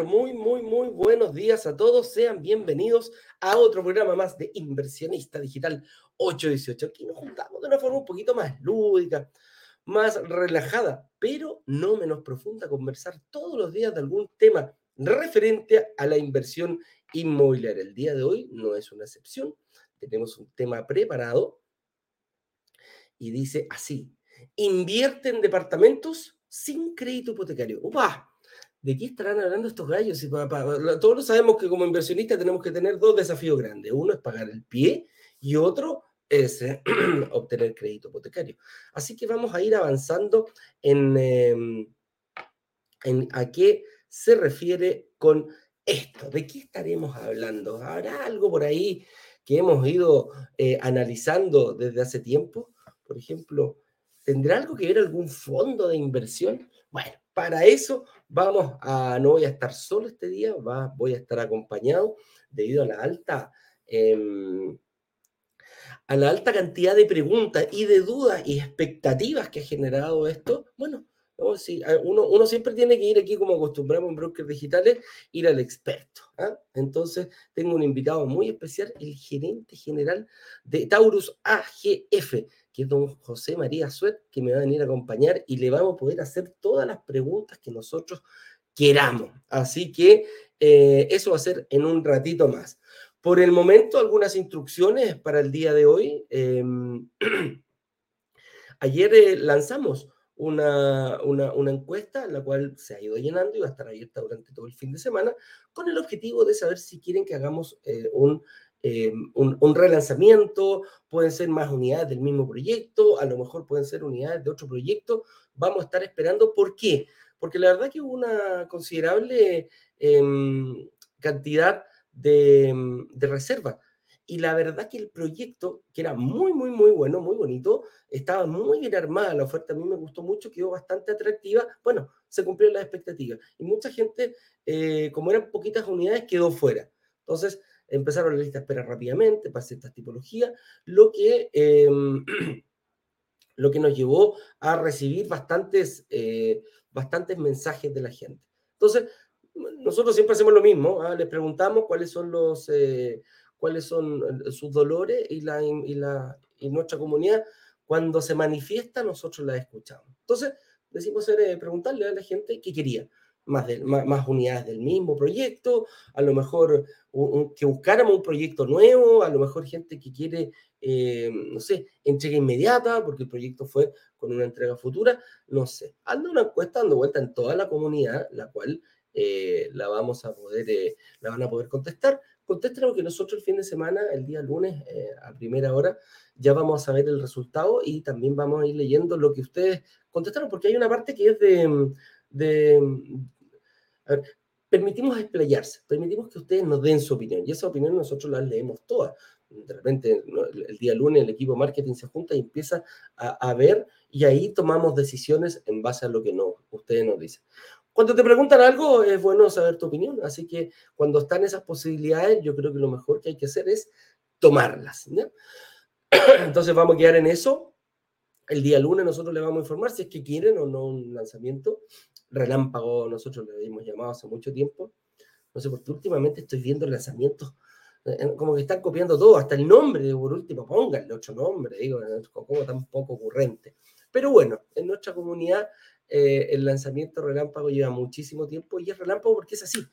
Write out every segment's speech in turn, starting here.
Pero muy, muy, muy buenos días a todos. Sean bienvenidos a otro programa más de Inversionista Digital 818. Aquí nos juntamos de una forma un poquito más lúdica, más relajada, pero no menos profunda, conversar todos los días de algún tema referente a la inversión inmobiliaria. El día de hoy no es una excepción. Tenemos un tema preparado y dice así, invierte en departamentos sin crédito hipotecario. ¡Upa! ¿De qué estarán hablando estos gallos? todos sabemos que como inversionistas tenemos que tener dos desafíos grandes. Uno es pagar el pie y otro es eh, obtener crédito hipotecario. Así que vamos a ir avanzando en, em, en a qué se refiere con esto. ¿De qué estaremos hablando? ¿Habrá algo por ahí que hemos ido eh, analizando desde hace tiempo? Por ejemplo, ¿tendrá algo que ver algún fondo de inversión? Bueno, para eso vamos a, no voy a estar solo este día, va, voy a estar acompañado debido a la alta, em, a la alta cantidad de preguntas y de dudas y expectativas que ha generado esto. Bueno, uno, uno, siempre tiene que ir aquí, como acostumbramos en brokers digitales, ir al experto. ¿ah? Entonces, tengo un invitado muy especial, el gerente general de Taurus AGF, que es don José María Suet, que me va a venir a acompañar y le vamos a poder hacer todas las preguntas que nosotros queramos. Así que eh, eso va a ser en un ratito más. Por el momento, algunas instrucciones para el día de hoy. Em, ayer eh, lanzamos una, una, encuesta, la cual se ha ido llenando y va a estar abierta durante todo el fin de semana, con el objetivo de saber si quieren que hagamos eh, un, eh, un, relanzamiento, pueden ser más unidades del mismo proyecto, a lo mejor pueden ser unidades de otro proyecto. Vamos a estar esperando. ¿Por qué? Porque la verdad que hubo una considerable em, cantidad de, de reservas y la verdad que el proyecto, que era muy, muy, muy bueno, muy bonito, estaba muy bien armada, la oferta a mí me gustó mucho, quedó bastante atractiva, bueno, se cumplieron las expectativas. Y mucha gente, eh, como eran poquitas unidades, quedó fuera. Entonces, empezaron la lista de espera rápidamente para ciertas tipologías, lo que, em, lo que nos llevó a recibir bastantes, eh, bastantes mensajes de la gente. Entonces, nosotros siempre hacemos lo mismo, ¿ah? les preguntamos cuáles son los... Eh, cuáles son eh, sus dolores y, la, y, la, y nuestra comunidad, cuando se manifiesta, nosotros la escuchamos. Entonces, decimos eh, preguntarle a la gente qué quería. Más, de, más, unidades del mismo proyecto, a lo mejor que buscáramos un proyecto nuevo, a lo mejor gente que quiere, eh, no sé, entrega inmediata, porque el proyecto fue con una entrega futura, no sé. Ando una encuesta dando vuelta en toda la comunidad, la cual la vamos a poder, la van a poder contestar contéstenos que nosotros el fin de semana, el día lunes, eh, a primera hora, ya vamos a saber el resultado y también vamos a ir leyendo lo que ustedes contestaron, porque hay una parte que es de a ver, permitimos explayarse, permitimos que ustedes nos den su opinión y esa opinión nosotros la leemos todas. De repente, el día lunes, el equipo marketing se junta y empieza a, a ver y ahí tomamos decisiones en base a lo que no, ustedes nos dicen. Cuando te preguntan algo, es bueno saber tu opinión. Así que cuando están esas posibilidades, yo creo que lo mejor que hay que hacer es tomarlas. Entonces vamos a quedar en eso. El día lunes nosotros le vamos a informar si es que quieren o no un lanzamiento. Relámpago, nosotros le hemos llamado hace mucho tiempo. No sé, porque últimamente estoy viendo lanzamientos eh, como que están copiando todo, hasta el nombre, por último, pónganle otro nombre, digo, como tan poco ocurrente. Pero bueno, en nuestra comunidad eh, el lanzamiento relámpago lleva muchísimo tiempo y es relámpago porque es así.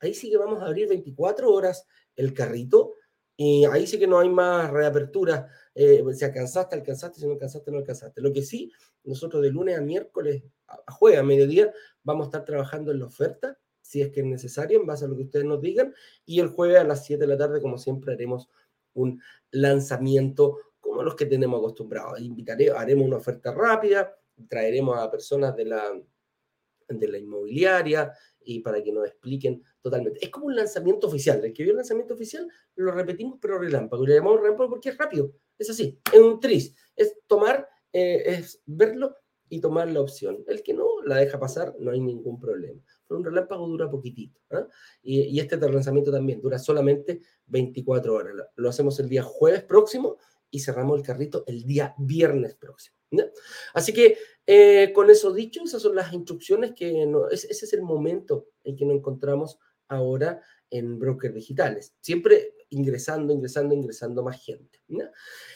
Ahí sí que vamos a abrir 24 horas el carrito y ahí sí que no hay más reapertura. Eh, si alcanzaste, alcanzaste, si no alcanzaste, no alcanzaste. Lo que sí, nosotros de lunes a miércoles, a, jueves, a mediodía, vamos a estar trabajando en la oferta, si es que es necesario, en base a lo que ustedes nos digan. Y el jueves a las 7 de la tarde, como siempre, haremos un lanzamiento como los que tenemos acostumbrados. Invitaré, haremos una oferta rápida, traeremos a personas de la, de la inmobiliaria y para que nos expliquen totalmente. Es como un lanzamiento oficial. El que vio el lanzamiento oficial lo repetimos, pero relámpago. Y le llamamos relámpago porque es rápido. Es así, es un tris. Es tomar, eh, es verlo y tomar la opción. El que no la deja pasar, no hay ningún problema. Pero un relámpago dura poquitito. ¿ah? Y, este lanzamiento también dura solamente 24 horas. Lo hacemos el día jueves próximo y cerramos el carrito el día viernes próximo. Así que eh, con eso dicho, esas son las instrucciones que ese es el momento en que nos encontramos ahora en brokers digitales. Siempre ingresando, ingresando, ingresando más gente.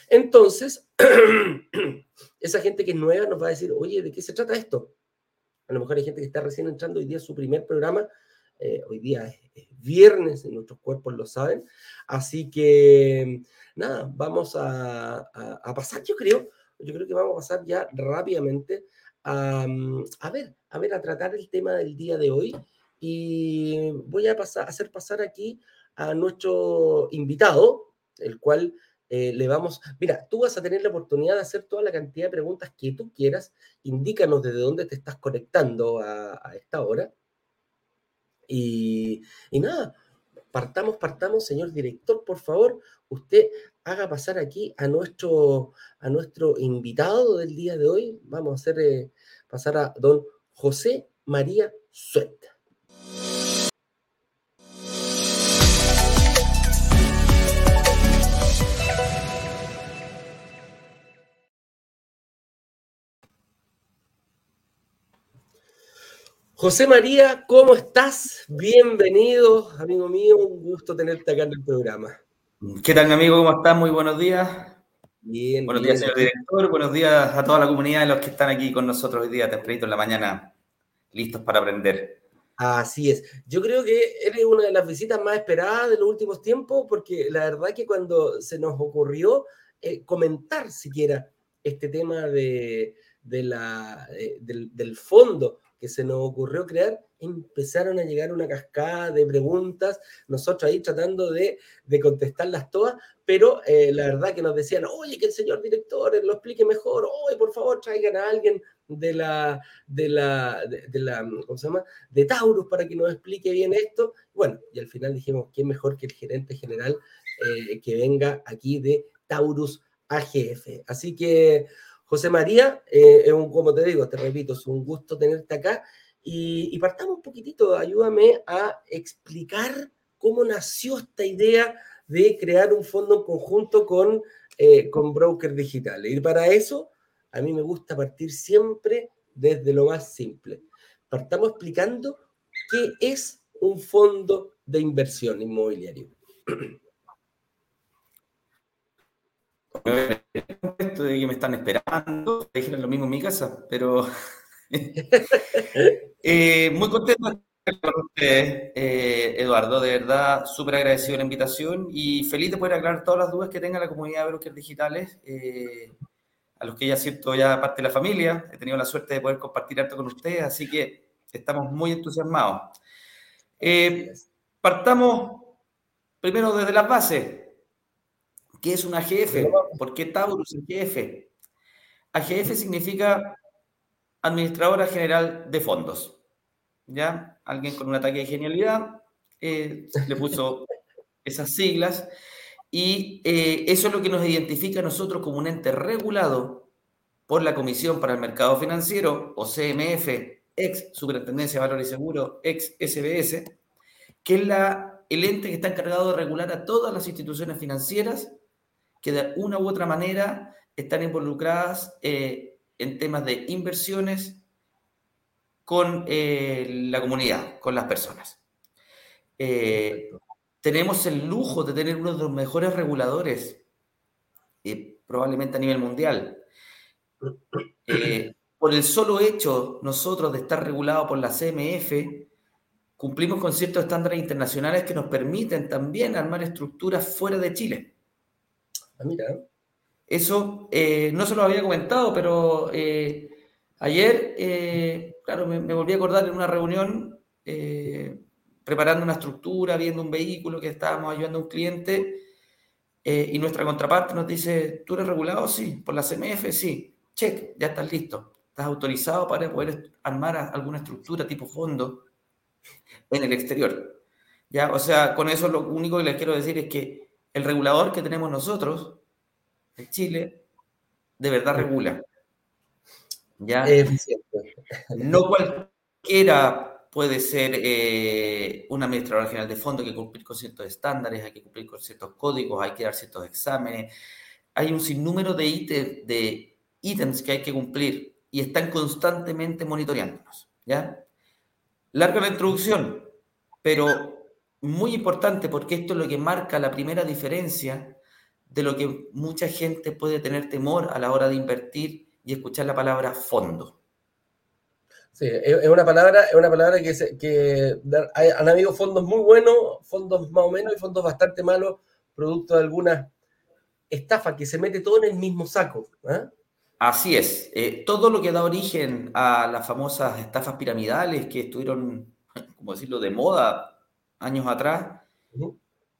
Entonces, esa gente que es nueva nos va a decir, oye, ¿de qué se trata esto? A lo mejor hay gente que está recién entrando hoy día su primer programa. Eh, hoy día es, viernes, en nuestros cuerpos lo saben. Así que, nada, vamos a, a pasar, yo creo, yo creo que vamos a pasar ya rápidamente a, a, ver, a ver, a tratar el tema del día de hoy. Y voy a pasar, hacer pasar aquí a nuestro invitado, el cual eh, le vamos, mira, tú vas a tener la oportunidad de hacer toda la cantidad de preguntas que tú quieras. Indícanos desde dónde te estás conectando a, esta hora. Y, y, nada, partamos, partamos, señor director, por favor, usted haga pasar aquí a nuestro, a nuestro invitado del día de hoy. Vamos a hacer eh, pasar a don José María Sueta. José María, ¿cómo estás? Bienvenido, amigo mío, un gusto tenerte acá en el programa. ¿Qué tal, mi amigo? ¿Cómo estás? Muy buenos días. Bien. Buenos días, señor director. Buenos días a toda la comunidad de los que están aquí con nosotros hoy día, tempranito en la mañana, listos para aprender. Así es. Yo creo que eres una de las visitas más esperadas de los últimos tiempos, porque la verdad que cuando se nos ocurrió eh, comentar siquiera este tema de, la, eh, del, del fondo que se nos ocurrió crear, empezaron a llegar una cascada de preguntas, nosotros ahí tratando de, de contestarlas todas, pero eh, la verdad que nos decían, oye, que el señor director lo explique mejor, oye, por favor, traigan a alguien de la, de la, de, la, ¿cómo se llama? De Taurus para que nos explique bien esto. Bueno, y al final dijimos, ¿quién mejor que el gerente general eh, que venga aquí de Taurus AGF? Así que, José María, eh, un, como te digo, te repito, es un gusto tenerte acá. Y, partamos un poquitito, ayúdame a explicar cómo nació esta idea de crear un fondo en conjunto con, eh, con brokers digitales. Y para eso, a mí me gusta partir siempre desde lo más simple. Partamos explicando qué es un fondo de inversión inmobiliario. Esto de que me están esperando, dijeron lo mismo en mi casa, pero eh, muy contento de estar con ustedes, eh, Eduardo, de verdad, súper agradecido de la invitación y feliz de poder aclarar todas las dudas que tenga la comunidad de brokers digitales, eh, a los que ya siento ya parte de la familia, he tenido la suerte de poder compartir esto con ustedes, así que estamos muy entusiasmados. partamos primero desde las bases. ¿Qué es un AGF? ¿Por qué Taurus AGF? AGF significa Administradora General de Fondos. ¿Ya? Alguien con un ataque de genialidad eh, le puso esas siglas y eh, eso es lo que nos identifica a nosotros como un ente regulado por la Comisión para el Mercado Financiero, o CMF, ex Superintendencia de Valores y Seguros, ex SBS, que es la, el ente que está encargado de regular a todas las instituciones financieras que de una u otra manera están involucradas eh, en temas de inversiones con eh, la comunidad, con las personas. Eh, tenemos el lujo de tener uno de los mejores reguladores, probablemente a nivel mundial. por el solo hecho nosotros de estar regulados por la CMF, cumplimos con ciertos estándares internacionales que nos permiten también armar estructuras fuera de Chile. Ah. Eso eh, no se lo había comentado, pero eh, ayer, eh, claro, me, volví a acordar en una reunión, preparando una estructura, viendo un vehículo que estábamos ayudando a un cliente, y nuestra contraparte nos dice, ¿tú eres regulado? Sí. ¿Por la CMF? Sí. Check, ya estás listo. Estás autorizado para poder armar alguna estructura tipo fondo en el exterior. ¿Ya? O sea, con eso lo único que les quiero decir es que el regulador que tenemos nosotros en Chile de verdad regula. ¿Ya? No cualquiera puede ser eh, un administrador general de fondo, hay que cumplir con ciertos estándares, hay que cumplir con ciertos códigos, hay que dar ciertos exámenes. Hay un sinnúmero de ítems de ítems que hay que cumplir y están constantemente monitoreándonos. ¿ya? Larga la introducción, pero muy importante porque esto es lo que marca la primera diferencia de lo que mucha gente puede tener temor a la hora de invertir y escuchar la palabra fondo. Sí, es una palabra, es una palabra que, que han habido fondos muy buenos, fondos más o menos y fondos bastante malos, producto de algunas estafas que se mete todo en el mismo saco. ¿eh? Así es. Eh, todo lo que da origen a las famosas estafas piramidales que estuvieron, como decirlo, de moda años atrás,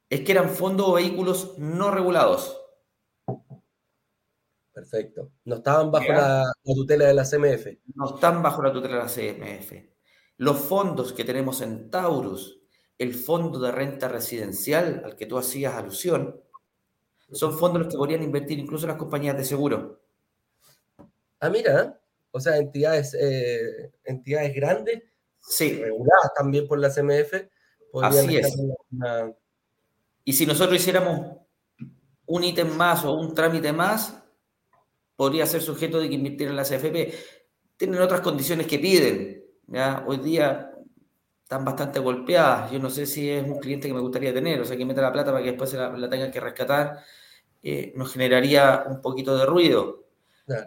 es que eran fondos o vehículos no regulados. Perfecto. No estaban bajo la, tutela de la CMF. No están bajo la tutela de la CMF. Los fondos que tenemos en Taurus, el fondo de renta residencial al que tú hacías alusión, son fondos los que podrían invertir incluso las compañías de seguro. Ah, mira, o sea, entidades, eh, entidades grandes, sí. reguladas también por la CMF, Así es. Y si nosotros hiciéramos un ítem más o un trámite más, podría ser sujeto de que invirtiera en la CFP. Tienen otras condiciones que piden. ¿ya? Hoy día están bastante golpeadas. Yo no sé si es un cliente que me gustaría tener, o sea, que meta la plata para que después la, la tenga que rescatar, eh, nos generaría un poquito de ruido.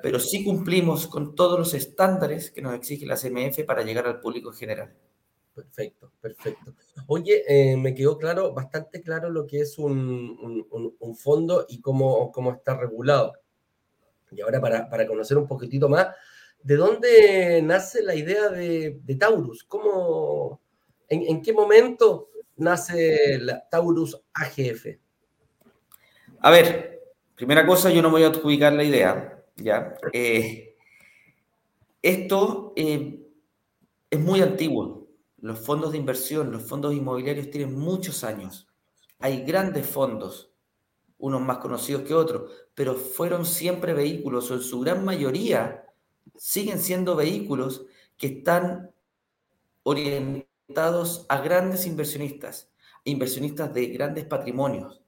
Pero sí cumplimos con todos los estándares que nos exige la CMF para llegar al público en general. Perfecto, perfecto. Oye, eh, me quedó claro, bastante claro lo que es un, fondo y cómo, cómo está regulado. Y ahora para, conocer un poquitito más, ¿de dónde nace la idea de, Taurus? ¿Cómo, en, qué momento nace la Taurus AGF? A ver, primera cosa, yo no voy a adjudicar la idea, ¿ya? Eh, esto eh, es muy antiguo. Los fondos de inversión, los fondos inmobiliarios tienen muchos años. Hay grandes fondos, unos más conocidos que otros, pero fueron siempre vehículos, o en su gran mayoría siguen siendo vehículos que están orientados a grandes inversionistas, inversionistas de grandes patrimonios,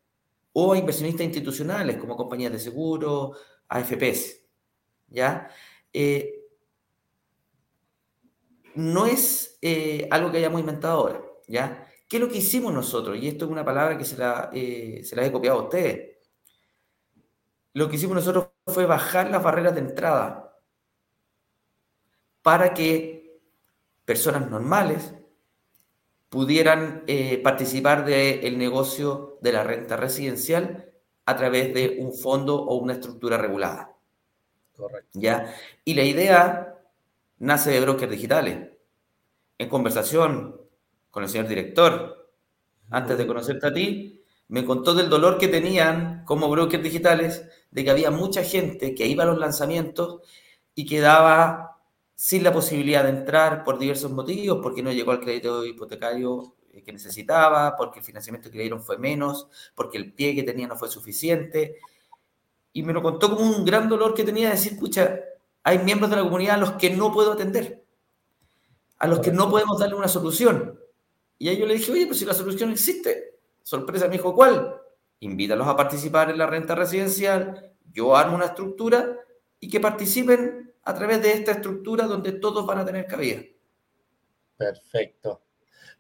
o a inversionistas institucionales como compañías de seguro, AFPs. ¿Ya? Eh, no es eh, algo que hayamos inventado ahora, ¿ya? ¿Qué es lo que hicimos nosotros? Y esto es una palabra que se la, eh, se la he copiado a ustedes. Lo que hicimos nosotros fue bajar las barreras de entrada para que personas normales pudieran eh, participar del negocio de la renta residencial a través de un fondo o una estructura regulada. Correcto. ¿Ya? Y la idea nace de brokers digitales. En conversación con el señor director, antes de conocerte a ti, me contó del dolor que tenían como brokers digitales, de que había mucha gente que iba a los lanzamientos y quedaba sin la posibilidad de entrar por diversos motivos, porque no llegó al crédito hipotecario eh, que necesitaba, porque el financiamiento que le dieron fue menos, porque el pie que tenía no fue suficiente. Y me lo contó como un gran dolor que tenía de decir, escucha, hay miembros de la comunidad a los que no puedo atender, a los que no podemos darle una solución. Y ahí yo le dije, oye, pues si la solución existe. Sorpresa, me dijo, ¿cuál? Invítalos a participar en la renta residencial, yo armo una estructura y que participen a través de esta estructura donde todos van a tener cabida. Perfecto,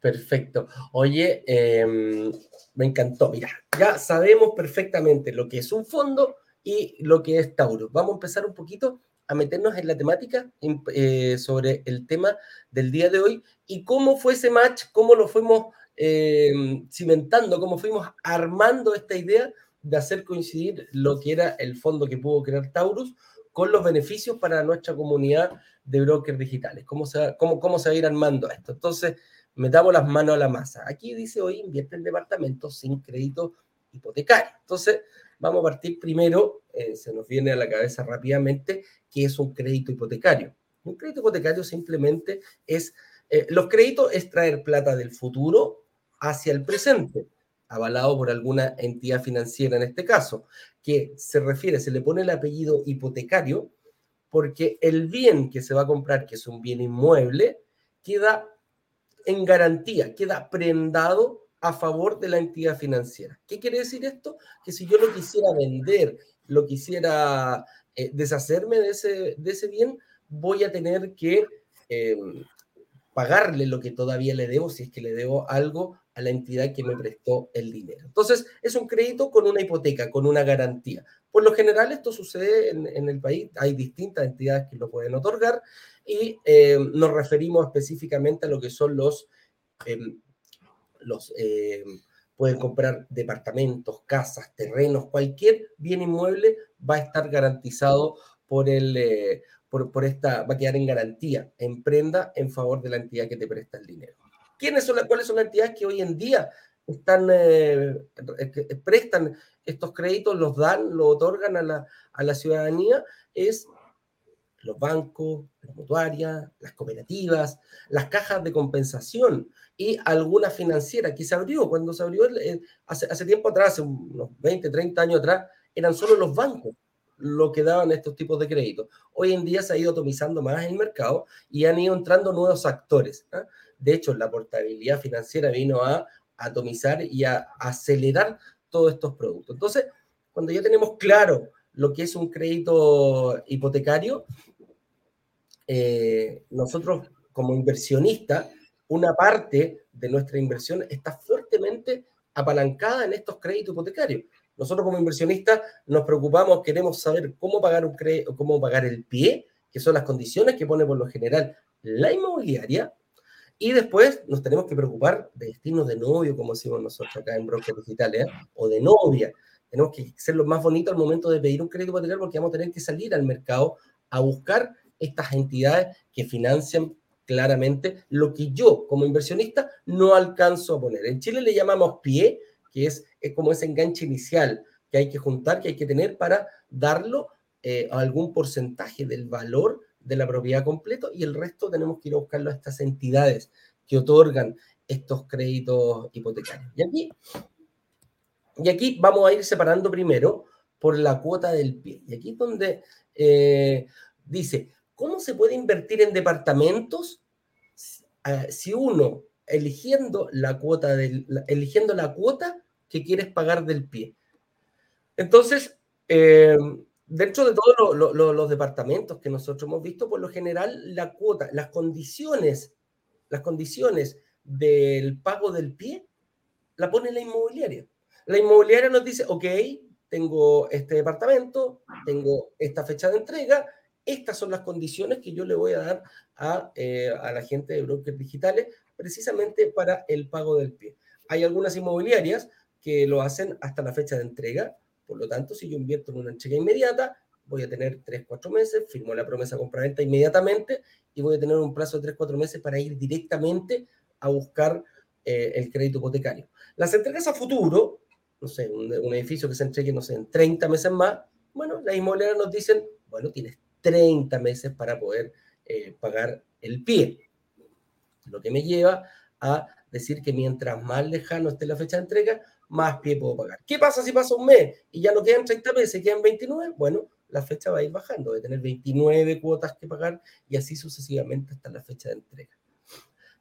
perfecto. Oye, em, me encantó. Mira, ya sabemos perfectamente lo que es un fondo y lo que es Tauro. Vamos a empezar un poquito a meternos en la temática eh, sobre el tema del día de hoy y cómo fue ese match, cómo lo fuimos eh, cimentando, cómo fuimos armando esta idea de hacer coincidir lo que era el fondo que pudo crear Taurus con los beneficios para nuestra comunidad de brokers digitales. ¿Cómo se, cómo, cómo se va a ir armando esto? Entonces, metamos las manos a la masa. Aquí dice hoy invierte en departamentos sin crédito hipotecario. Entonces, vamos a partir primero, eh, se nos viene a la cabeza rápidamente, que es un crédito hipotecario. Un crédito hipotecario simplemente es, eh, los créditos es traer plata del futuro hacia el presente, avalado por alguna entidad financiera en este caso, que se refiere, se le pone el apellido hipotecario porque el bien que se va a comprar, que es un bien inmueble, queda en garantía, queda prendado a favor de la entidad financiera. ¿Qué quiere decir esto? Que si yo lo quisiera vender, lo quisiera eh, deshacerme de ese, de ese bien, voy a tener que em, pagarle lo que todavía le debo, si es que le debo algo a la entidad que me prestó el dinero. Entonces, es un crédito con una hipoteca, con una garantía. Por lo general, esto sucede en, el país, hay distintas entidades que lo pueden otorgar y em, nos referimos específicamente a lo que son los, em, los pueden comprar departamentos, casas, terrenos, cualquier bien inmueble va a estar garantizado por el, eh, por, esta, va a quedar en garantía, en prenda en favor de la entidad que te presta el dinero. ¿Quiénes son las, ¿Cuáles son las entidades que hoy en día están, eh, que prestan estos créditos, los dan, los otorgan a la, a la ciudadanía? Es los bancos, las mutuarias, las cooperativas, las cajas de compensación y alguna financiera que se abrió. Cuando se abrió hace, tiempo atrás, unos 20, 30 años atrás, eran solo los bancos los que daban estos tipos de créditos. Hoy en día se ha ido atomizando más el mercado y han ido entrando nuevos actores. ¿ah? De hecho, la portabilidad financiera vino a atomizar y a acelerar todos estos productos. Entonces, cuando ya tenemos claro lo que es un crédito hipotecario, eh, nosotros como inversionista, una parte de nuestra inversión está fuertemente apalancada en estos créditos hipotecarios. Nosotros como inversionistas nos preocupamos, queremos saber cómo pagar, un cómo pagar el pie, que son las condiciones que pone por lo general la inmobiliaria, y después nos tenemos que preocupar de destinos de novio, como decimos nosotros acá en Brokers Digitales, ¿eh? o de novia. Tenemos que ser lo más bonito al momento de pedir un crédito hipotecario porque vamos a tener que salir al mercado a buscar estas entidades que financian claramente lo que yo como inversionista no alcanzo a poner. En Chile le llamamos pie, que es, es como ese enganche inicial que hay que juntar, que hay que tener para darlo eh, a algún porcentaje del valor de la propiedad completo y el resto tenemos que ir a buscarlo a estas entidades que otorgan estos créditos hipotecarios. Y aquí, y aquí vamos a ir separando primero por la cuota del pie. Y aquí es donde eh, dice, ¿Cómo se puede invertir en departamentos si uno eligiendo la cuota del, eligiendo la cuota que quieres pagar del pie? Entonces, eh, dentro de todos los departamentos que nosotros hemos visto, por lo general, la cuota, las condiciones, las condiciones del pago del pie, la pone la inmobiliaria. La inmobiliaria nos dice, ok, tengo este departamento, tengo esta fecha de entrega, estas son las condiciones que yo le voy a dar a, eh, a la gente de brokers digitales precisamente para el pago del pie. Hay algunas inmobiliarias que lo hacen hasta la fecha de entrega, por lo tanto, si yo invierto en una entrega inmediata, voy a tener 3, 4 meses, firmo la promesa compra-venta inmediatamente y voy a tener un plazo de 3, 4 meses para ir directamente a buscar eh, el crédito hipotecario. Las entregas a futuro, no sé, un, edificio que se entregue, no sé, en 30 meses más, bueno, las inmobiliarias nos dicen, bueno, tienes 30 meses para poder eh, pagar el pie. Lo que me lleva a decir que mientras más lejano esté la fecha de entrega, más pie puedo pagar. ¿Qué pasa si pasa un mes y ya no quedan 30 meses, quedan 29? Bueno, la fecha va a ir bajando, a tener 29 cuotas que pagar y así sucesivamente hasta la fecha de entrega.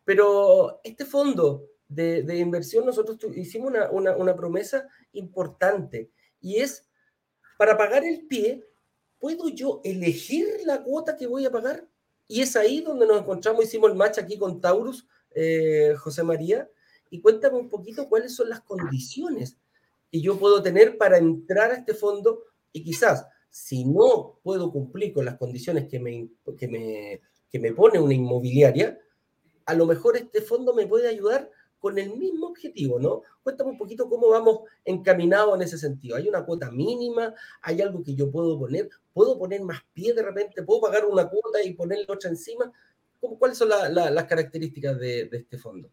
Pero este fondo de, de inversión, nosotros hicimos una promesa importante y es para pagar el pie, ¿puedo yo elegir la cuota que voy a pagar? Y es ahí donde nos encontramos, hicimos el match aquí con Taurus, eh, José María, y cuéntame un poquito cuáles son las condiciones que yo puedo tener para entrar a este fondo y quizás si no puedo cumplir con las condiciones que me, que me, que me pone una inmobiliaria, a lo mejor este fondo me puede ayudar con el mismo objetivo, ¿no? Cuéntame un poquito cómo vamos encaminados en ese sentido. ¿Hay una cuota mínima? ¿Hay algo que yo puedo poner? ¿Puedo poner más pie de repente? ¿Puedo pagar una cuota y ponerle otra encima? ¿Cuáles son las características de, este fondo?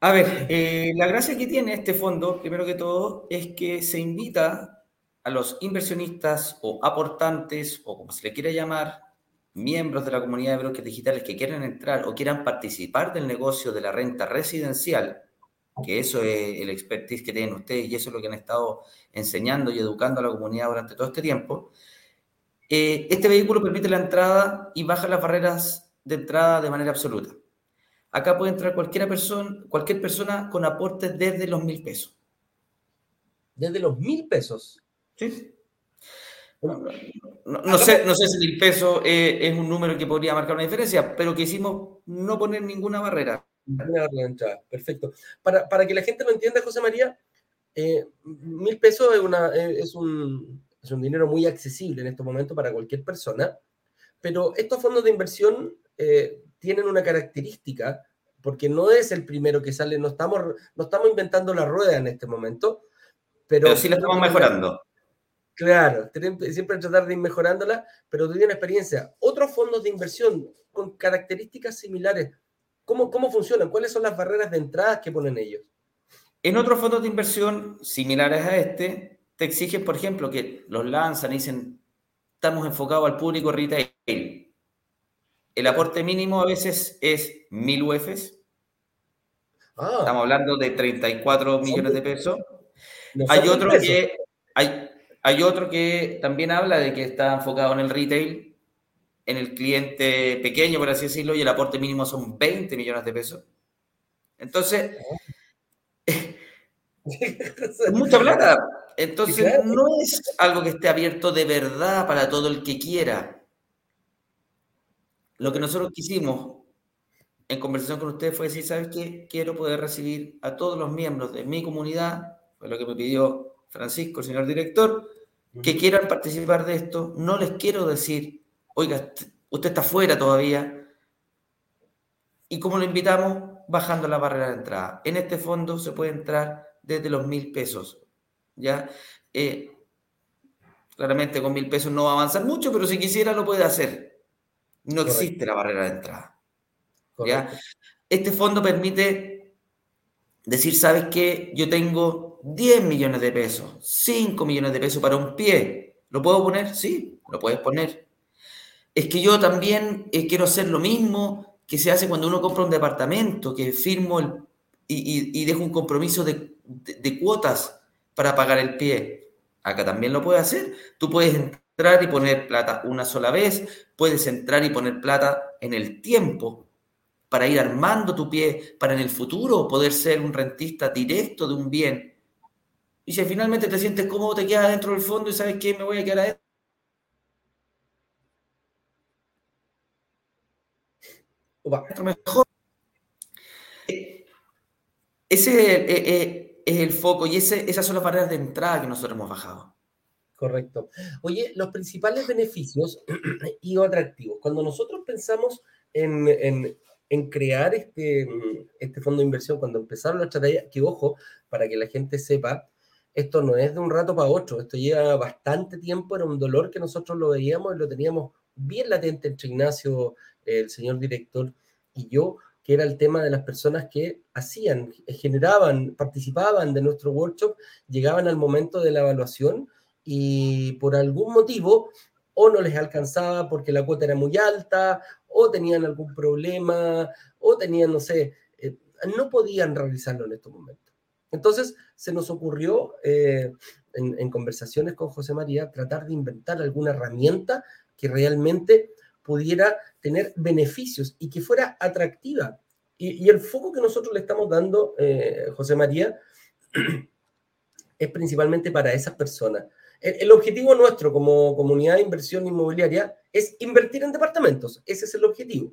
A ver, eh, la gracia que tiene este fondo, primero que todo, es que se invita a los inversionistas o aportantes, o como se le quiera llamar, miembros de la comunidad de brokers digitales que quieran entrar o quieran participar del negocio de la renta residencial, que eso es el expertise que tienen ustedes y eso es lo que han estado enseñando y educando a la comunidad durante todo este tiempo, eh, este vehículo permite la entrada y baja las barreras de entrada de manera absoluta. Acá puede entrar cualquier persona, cualquier persona con aportes desde los mil pesos. Desde los mil pesos. Sí. No, sé, no sé si mil pesos es un número que podría marcar una diferencia, pero quisimos no poner ninguna barrera. Perfecto. Para, para que la gente lo entienda, José María, eh, mil pesos es, una, es, un, es un dinero muy accesible en este momento para cualquier persona, pero estos fondos de inversión eh, tienen una característica, porque no es el primero que sale, no estamos, no estamos inventando la rueda en este momento, pero, pero sí la estamos mejorando. Claro, siempre tratar de ir mejorándola, pero tú tienes experiencia. Otros fondos de inversión con características similares, ¿cómo, ¿cómo funcionan? ¿Cuáles son las barreras de entrada que ponen ellos? En otros fondos de inversión similares a este, te exigen, por ejemplo, que los lanzan y dicen, estamos enfocados al público retail. El aporte mínimo a veces es 1000 UFs. Ah. Estamos hablando de 34 millones de pesos. hay otro que hay, hay otro que también habla de que está enfocado en el retail, en el cliente pequeño, por así decirlo, y el aporte mínimo son 20 millones de pesos. Entonces, es mucha plata. Entonces, no es algo que esté abierto de verdad para todo el que quiera. Lo que nosotros quisimos en conversación con ustedes fue decir, ¿sabes qué? Quiero poder recibir a todos los miembros de mi comunidad, fue lo que me pidió Francisco, el señor director, que quieran participar de esto. No les quiero decir, oiga, usted está fuera todavía. ¿Y cómo lo invitamos? Bajando la barrera de entrada. En este fondo se puede entrar desde los mil pesos. ¿ya? Eh, claramente con mil pesos no va a avanzar mucho, pero si quisiera lo puede hacer. No existe la barrera de entrada. ¿ya? Este fondo permite decir, ¿sabes qué? Yo tengo 10 millones de pesos, 5 millones de pesos para un pie. ¿Lo puedo poner? Sí, lo puedes poner. Es que yo también eh, quiero hacer lo mismo que se hace cuando uno compra un departamento, que firmo el, y, dejo un compromiso de, cuotas para pagar el pie. Acá también lo puedes hacer. Tú puedes entrar y poner plata una sola vez, puedes entrar y poner plata en el tiempo para ir armando tu pie, para en el futuro poder ser un rentista directo de un bien. Y si finalmente te sientes cómodo, te quedas dentro del fondo y sabes que me voy a quedar adentro. Mejor. Ese eh, eh, es el foco y ese, esas son las barreras de entrada que nosotros hemos bajado. Correcto. Oye, los principales beneficios y atractivos. Cuando nosotros pensamos en, en, en, crear este, este fondo de inversión, cuando empezaron las estrategia, que ojo, para que la gente sepa, esto no es de un rato para otro, esto lleva bastante tiempo, era un dolor que nosotros lo veíamos y lo teníamos bien latente entre Ignacio, el señor director, y yo, que era el tema de las personas que hacían, generaban, participaban de nuestro workshop, llegaban al momento de la evaluación y por algún motivo o no les alcanzaba porque la cuota era muy alta, o tenían algún problema, o tenían, no sé, eh, no podían realizarlo en estos momentos. Entonces se nos ocurrió eh, en, conversaciones con José María tratar de inventar alguna herramienta que realmente pudiera tener beneficios y que fuera atractiva. Y, el foco que nosotros le estamos dando, eh, José María, es principalmente para esas personas. El, objetivo nuestro como comunidad de inversión inmobiliaria es invertir en departamentos. Ese es el objetivo.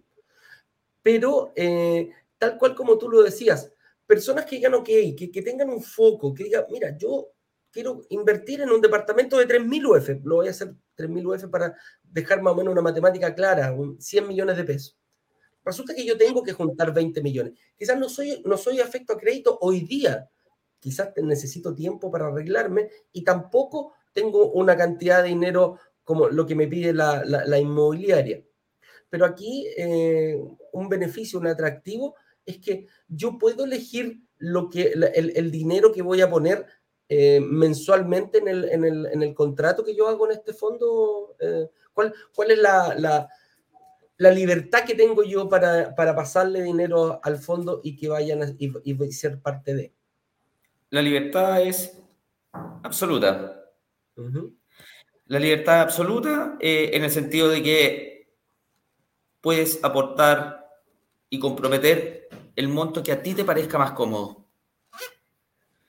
Pero, eh, tal cual como tú lo decías, personas que digan, ok, que, que tengan un foco, que digan, mira, yo quiero invertir en un departamento de 3.000 UF, lo voy a hacer 3.000 UF para dejar más o menos una matemática clara, 100 millones de pesos. Resulta que yo tengo que juntar 20 millones. Quizás no soy, no soy afecto a crédito hoy día, quizás necesito tiempo para arreglarme y tampoco tengo una cantidad de dinero como lo que me pide la, la, inmobiliaria. Pero aquí eh, un beneficio, un atractivo, es que yo puedo elegir lo que, el, el dinero que voy a poner eh, mensualmente en el, en, el, en el, contrato que yo hago en este fondo? Eh, ¿cuál, ¿Cuál es la, la, la, libertad que tengo yo para, para, pasarle dinero al fondo y que vayan a, y, ser parte de? La libertad es absoluta. La libertad absoluta eh, en el sentido de que puedes aportar y comprometer el monto que a ti te parezca más cómodo.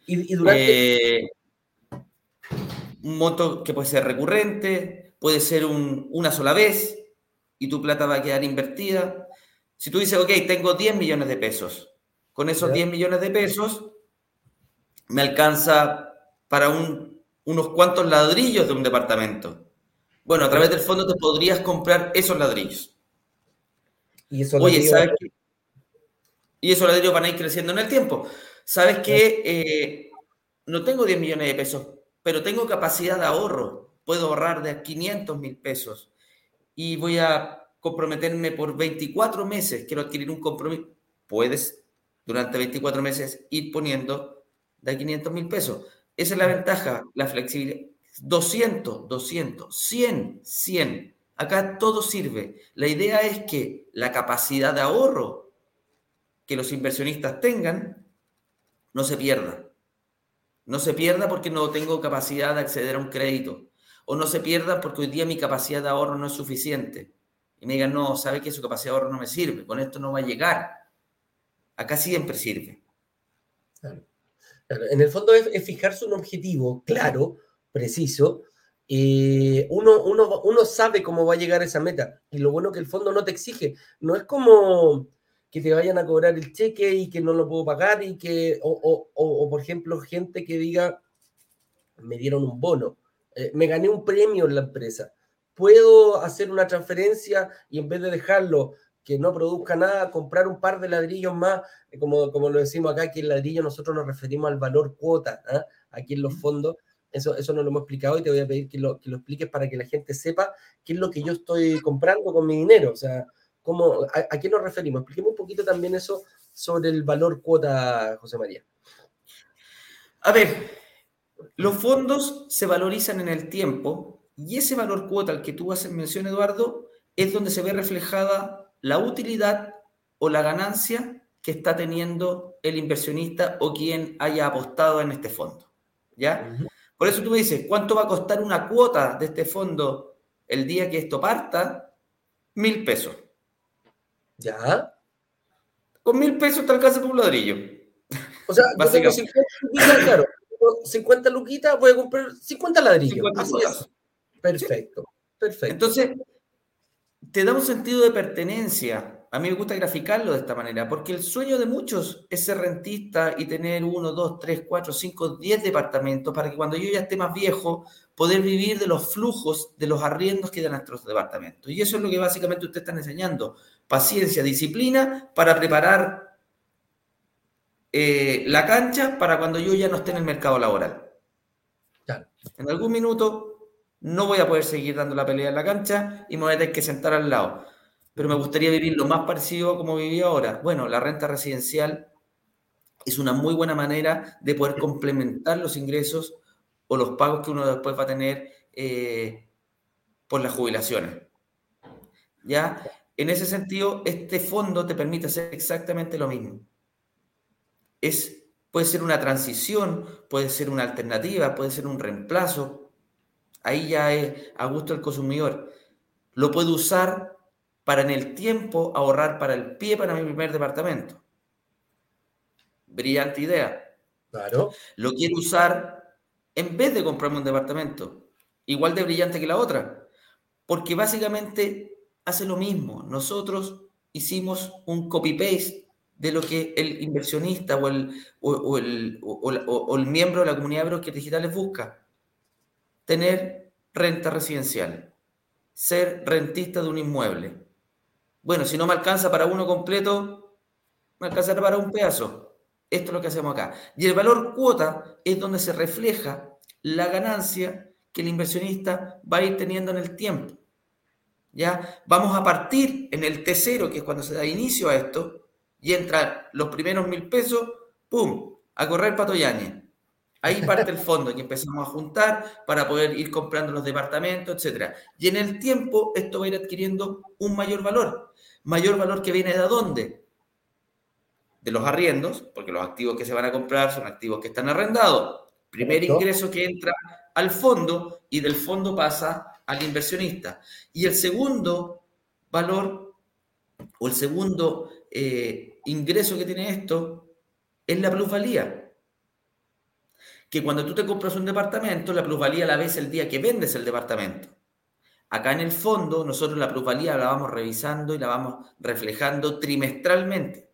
Y, durante... Eh, un monto que puede ser recurrente, puede ser una sola vez y tu plata va a quedar invertida. Si tú dices, ok, tengo 10 millones de pesos, con esos 10 millones de pesos me alcanza para unos cuantos ladrillos de un departamento. Bueno, a través del fondo te podrías comprar esos ladrillos. Y esos Oye, ¿sabes qué? Y esos ladrillos van a ir creciendo en el tiempo. ¿Sabes qué? Eh, no tengo 10 millones de pesos, pero tengo capacidad de ahorro. Puedo ahorrar de 500 mil pesos y voy a comprometerme por 24 meses. Quiero adquirir un compromiso. Puedes durante 24 meses ir poniendo de 500 mil pesos. Esa es la ventaja, la flexibilidad. 200, 200, 100, 100. Acá todo sirve. La idea es que la capacidad de ahorro que los inversionistas tengan no se pierda. No se pierda porque no tengo capacidad de acceder a un crédito. O no se pierda porque hoy día mi capacidad de ahorro no es suficiente. Y me digan, no, sabe que su capacidad de ahorro no me sirve. Con esto no va a llegar. Acá siempre sirve. En el fondo es, fijarse un objetivo claro, preciso. Eh, uno, uno, uno sabe cómo va a llegar a esa meta. Y lo bueno que el fondo no te exige. No es como que te vayan a cobrar el cheque y que no lo puedo pagar y que, o, por ejemplo, gente que diga, me dieron un bono, eh, me gané un premio en la empresa, puedo hacer una transferencia y en vez de dejarlo que no produzca nada, comprar un par de ladrillos más, eh, como, como lo decimos acá, que el ladrillo nosotros nos referimos al valor cuota, ¿ah? aquí en los fondos, eso, eso no lo hemos explicado y te voy a pedir que lo, que lo expliques para que la gente sepa qué es lo que yo estoy comprando con mi dinero, o sea, ¿Cómo, a, qué nos referimos? Expliquemos un poquito también eso sobre el valor cuota, José María. A ver, los fondos se valorizan en el tiempo y ese valor cuota al que tú haces mención, Eduardo, es donde se ve reflejada la utilidad o la ganancia que está teniendo el inversionista o quien haya apostado en este fondo. ¿Ya? Por eso tú me dices, ¿cuánto va a costar una cuota de este fondo el día que esto parta? Mil pesos. ¿Ya? Con mil pesos te alcanza por un ladrillo. O sea, yo tengo 50 luquitas, claro. 50 luquitas, voy a comprar 50 ladrillos. Así es. Perfecto, perfecto. Entonces, te da un sentido de pertenencia. A mí me gusta graficarlo de esta manera, porque el sueño de muchos es ser rentista y tener uno, dos, tres, cuatro, cinco, diez departamentos para que cuando yo ya esté más viejo, poder vivir de los flujos, de los arriendos que dan nuestros departamentos. Y eso es lo que básicamente ustedes están enseñando paciencia, disciplina para preparar eh, la cancha para cuando yo ya no esté en el mercado laboral. En algún minuto no voy a poder seguir dando la pelea en la cancha y me voy a tener que sentar al lado. Pero me gustaría vivir lo más parecido como viví ahora. Bueno, la renta residencial es una muy buena manera de poder complementar los ingresos o los pagos que uno después va a tener eh, por las jubilaciones. ¿Ya? En ese sentido, este fondo te permite hacer exactamente lo mismo. Es, puede ser una transición, puede ser una alternativa, puede ser un reemplazo. Ahí ya es a gusto del consumidor. Lo puede usar para en el tiempo ahorrar para el pie para mi primer departamento. Brillante idea. Claro. Lo quiero usar en vez de comprarme un departamento. Igual de brillante que la otra. Porque básicamente hace lo mismo. Nosotros hicimos un copy-paste de lo que el inversionista o el, o, el, miembro de la comunidad de brokers digitales busca. Tener renta residencial. Ser rentista de un inmueble. Bueno, si no me alcanza para uno completo, me alcanzará para un pedazo. Esto es lo que hacemos acá. Y el valor cuota es donde se refleja la ganancia que el inversionista va a ir teniendo en el tiempo. ¿ya? Vamos a partir en el T0, que es cuando se da inicio a esto, y entran los primeros mil pesos, ¡pum!, a correr Patoyañe. Ahí parte el fondo que empezamos a juntar para poder ir comprando los departamentos, etc. Y en el tiempo esto va a ir adquiriendo un mayor valor. Mayor valor que viene de dónde? De los arriendos, porque los activos que se van a comprar son activos que están arrendados. Primer ingreso que entra al fondo y del fondo pasa al inversionista. Y el segundo valor o el segundo eh, ingreso que tiene esto es la plusvalía. Que cuando tú te compras un departamento, la plusvalía la ves el día que vendes el departamento. Acá en el fondo, nosotros la plusvalía la vamos revisando y la vamos reflejando trimestralmente,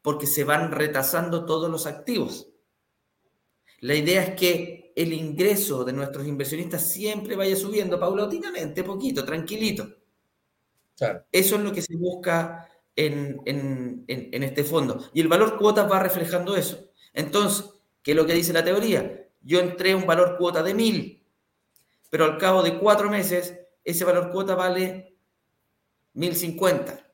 porque se van retasando todos los activos. La idea es que el ingreso de nuestros inversionistas siempre vaya subiendo paulatinamente, poquito, tranquilito. Eso es lo que se busca en, en, este fondo. Y el valor cuota va reflejando eso. Entonces, ¿qué es lo que dice la teoría? Yo entré un valor cuota de mil, pero al cabo de cuatro meses, ese valor cuota vale 1050.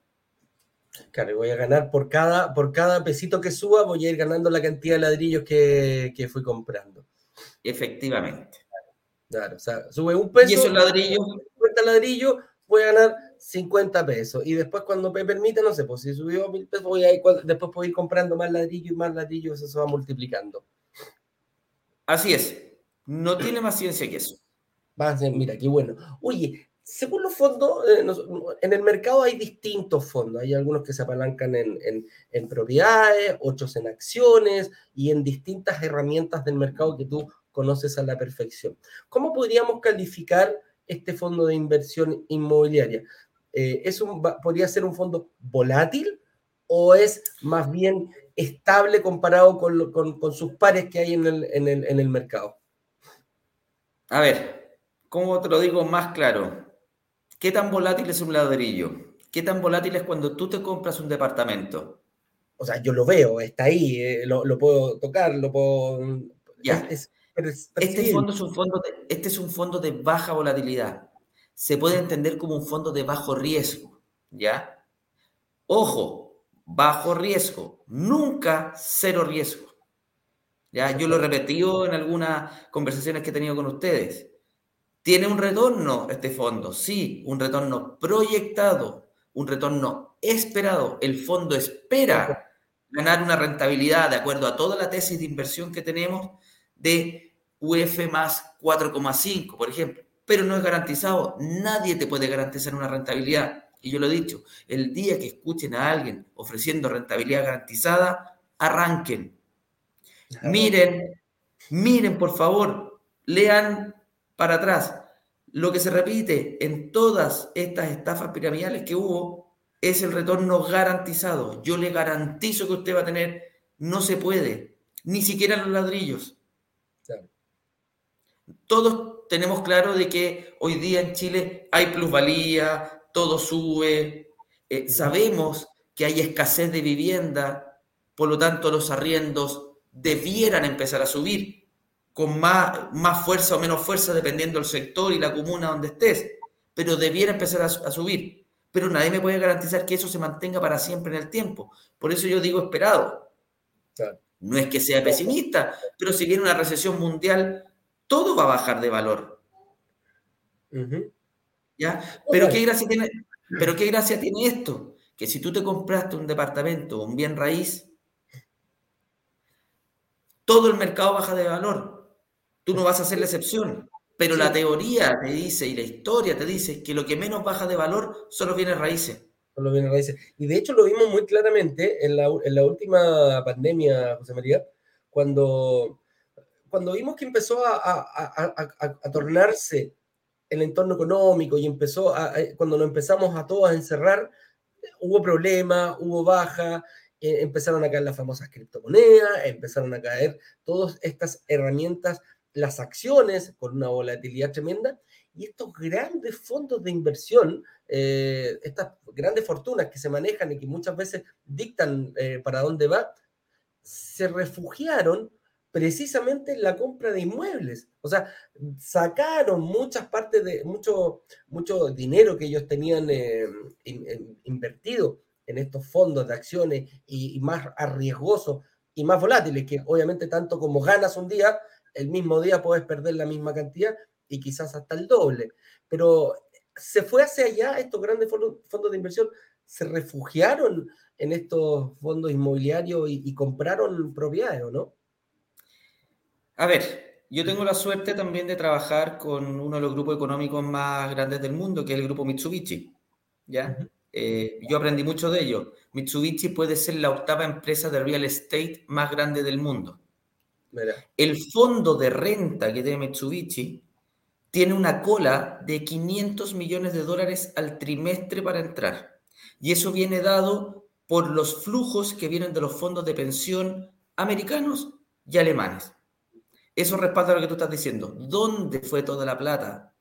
Claro, y voy a ganar por cada, por cada pesito que suba, voy a ir ganando la cantidad de ladrillos que, que fui comprando. Efectivamente. Claro, o sea, sube un peso. Y esos ladrillos. 50 ladrillos, voy a ganar 50 pesos. Y después, cuando me permite, no sé, pues si subió mil pesos, voy a ir, después puedo ir comprando más ladrillos y más ladrillos, eso se va multiplicando. Así es. No tiene más ciencia que eso. Mira, qué bueno. Oye, según los fondos, eh, en el mercado hay distintos fondos. Hay algunos que se apalancan en, en, propiedades, otros en acciones y en distintas herramientas del mercado que tú conoces a la perfección. ¿Cómo podríamos calificar este fondo de inversión inmobiliaria? Eh, ¿es un, ¿Podría ser un fondo volátil o es más bien estable comparado con, con, con sus pares que hay en el, en el, en el mercado? A ver, ¿cómo te lo digo más claro? ¿Qué tan volátil es un ladrillo? ¿Qué tan volátil es cuando tú te compras un departamento? O sea, yo lo veo, está ahí, eh, lo, puedo tocar, lo puedo... Ya. este, fondo es un fondo de, este es un fondo de baja volatilidad. Se puede entender como un fondo de bajo riesgo, ¿ya? Ojo, bajo riesgo, nunca cero riesgo. ¿Ya? Yo lo he repetido en algunas conversaciones que he tenido con ustedes. ¿Tiene un retorno este fondo? Sí, un retorno proyectado, un retorno esperado. El fondo espera ganar una rentabilidad de acuerdo a toda la tesis de inversión que tenemos de UF más 4,5, por ejemplo. Pero no es garantizado. Nadie te puede garantizar una rentabilidad. Y yo lo he dicho, el día que escuchen a alguien ofreciendo rentabilidad garantizada, arranquen. Miren, miren por favor, lean para atrás. Lo que se repite en todas estas estafas piramidales que hubo es el retorno garantizado. Yo le garantizo que usted va a tener, no se puede, ni siquiera los ladrillos. Todos tenemos claro de que hoy día en Chile hay plusvalía, todo sube, eh, sabemos que hay escasez de vivienda, por lo tanto los arriendos debieran empezar a subir con más, más fuerza o menos fuerza dependiendo del sector y la comuna donde estés, pero debiera empezar a, subir. Pero nadie me puede garantizar que eso se mantenga para siempre en el tiempo. Por eso yo digo esperado. No es que sea pesimista, pero si viene una recesión mundial, todo va a bajar de valor. ¿Ya? Pero, ¿qué gracia tiene, pero qué gracia tiene esto? Que si tú te compraste un departamento o un bien raíz, todo el mercado baja de valor. Tú no vas a ser la excepción. Pero la teoría te dice y la historia te dice que lo que menos baja de valor son los bienes raíces. Son los bienes raíces. Y de hecho lo vimos muy claramente en la, en la última pandemia, José María, cuando, cuando vimos que empezó a, a, a, tornarse el entorno económico y empezó a, cuando nos empezamos a todos a encerrar, hubo problemas, hubo baja, eh, empezaron a caer las famosas criptomonedas, empezaron a caer todas estas herramientas las acciones con una volatilidad tremenda y estos grandes fondos de inversión, eh, estas grandes fortunas que se manejan y que muchas veces dictan eh, para dónde va, se refugiaron precisamente en la compra de inmuebles. O sea, sacaron muchas partes de mucho, mucho dinero que ellos tenían eh, invertido en estos fondos de acciones y, y más arriesgosos y más volátiles, que obviamente tanto como ganas un día, el mismo día puedes perder la misma cantidad y quizás hasta el doble. Pero se fue hacia allá, estos grandes fondos de inversión se refugiaron en estos fondos inmobiliarios y, compraron propiedades, ¿o no? A ver, yo tengo la suerte también de trabajar con uno de los grupos económicos más grandes del mundo, que es el grupo Mitsubishi. ¿ya? Eh, yo aprendí mucho de ello. Mitsubishi puede ser la octava empresa de real estate más grande del mundo El fondo de renta que tiene Mitsubishi tiene una cola de 500 millones de dólares al trimestre para entrar. Y eso viene dado por los flujos que vienen de los fondos de pensión americanos y alemanes. Eso respalda lo que tú estás diciendo. ¿Dónde fue toda la plata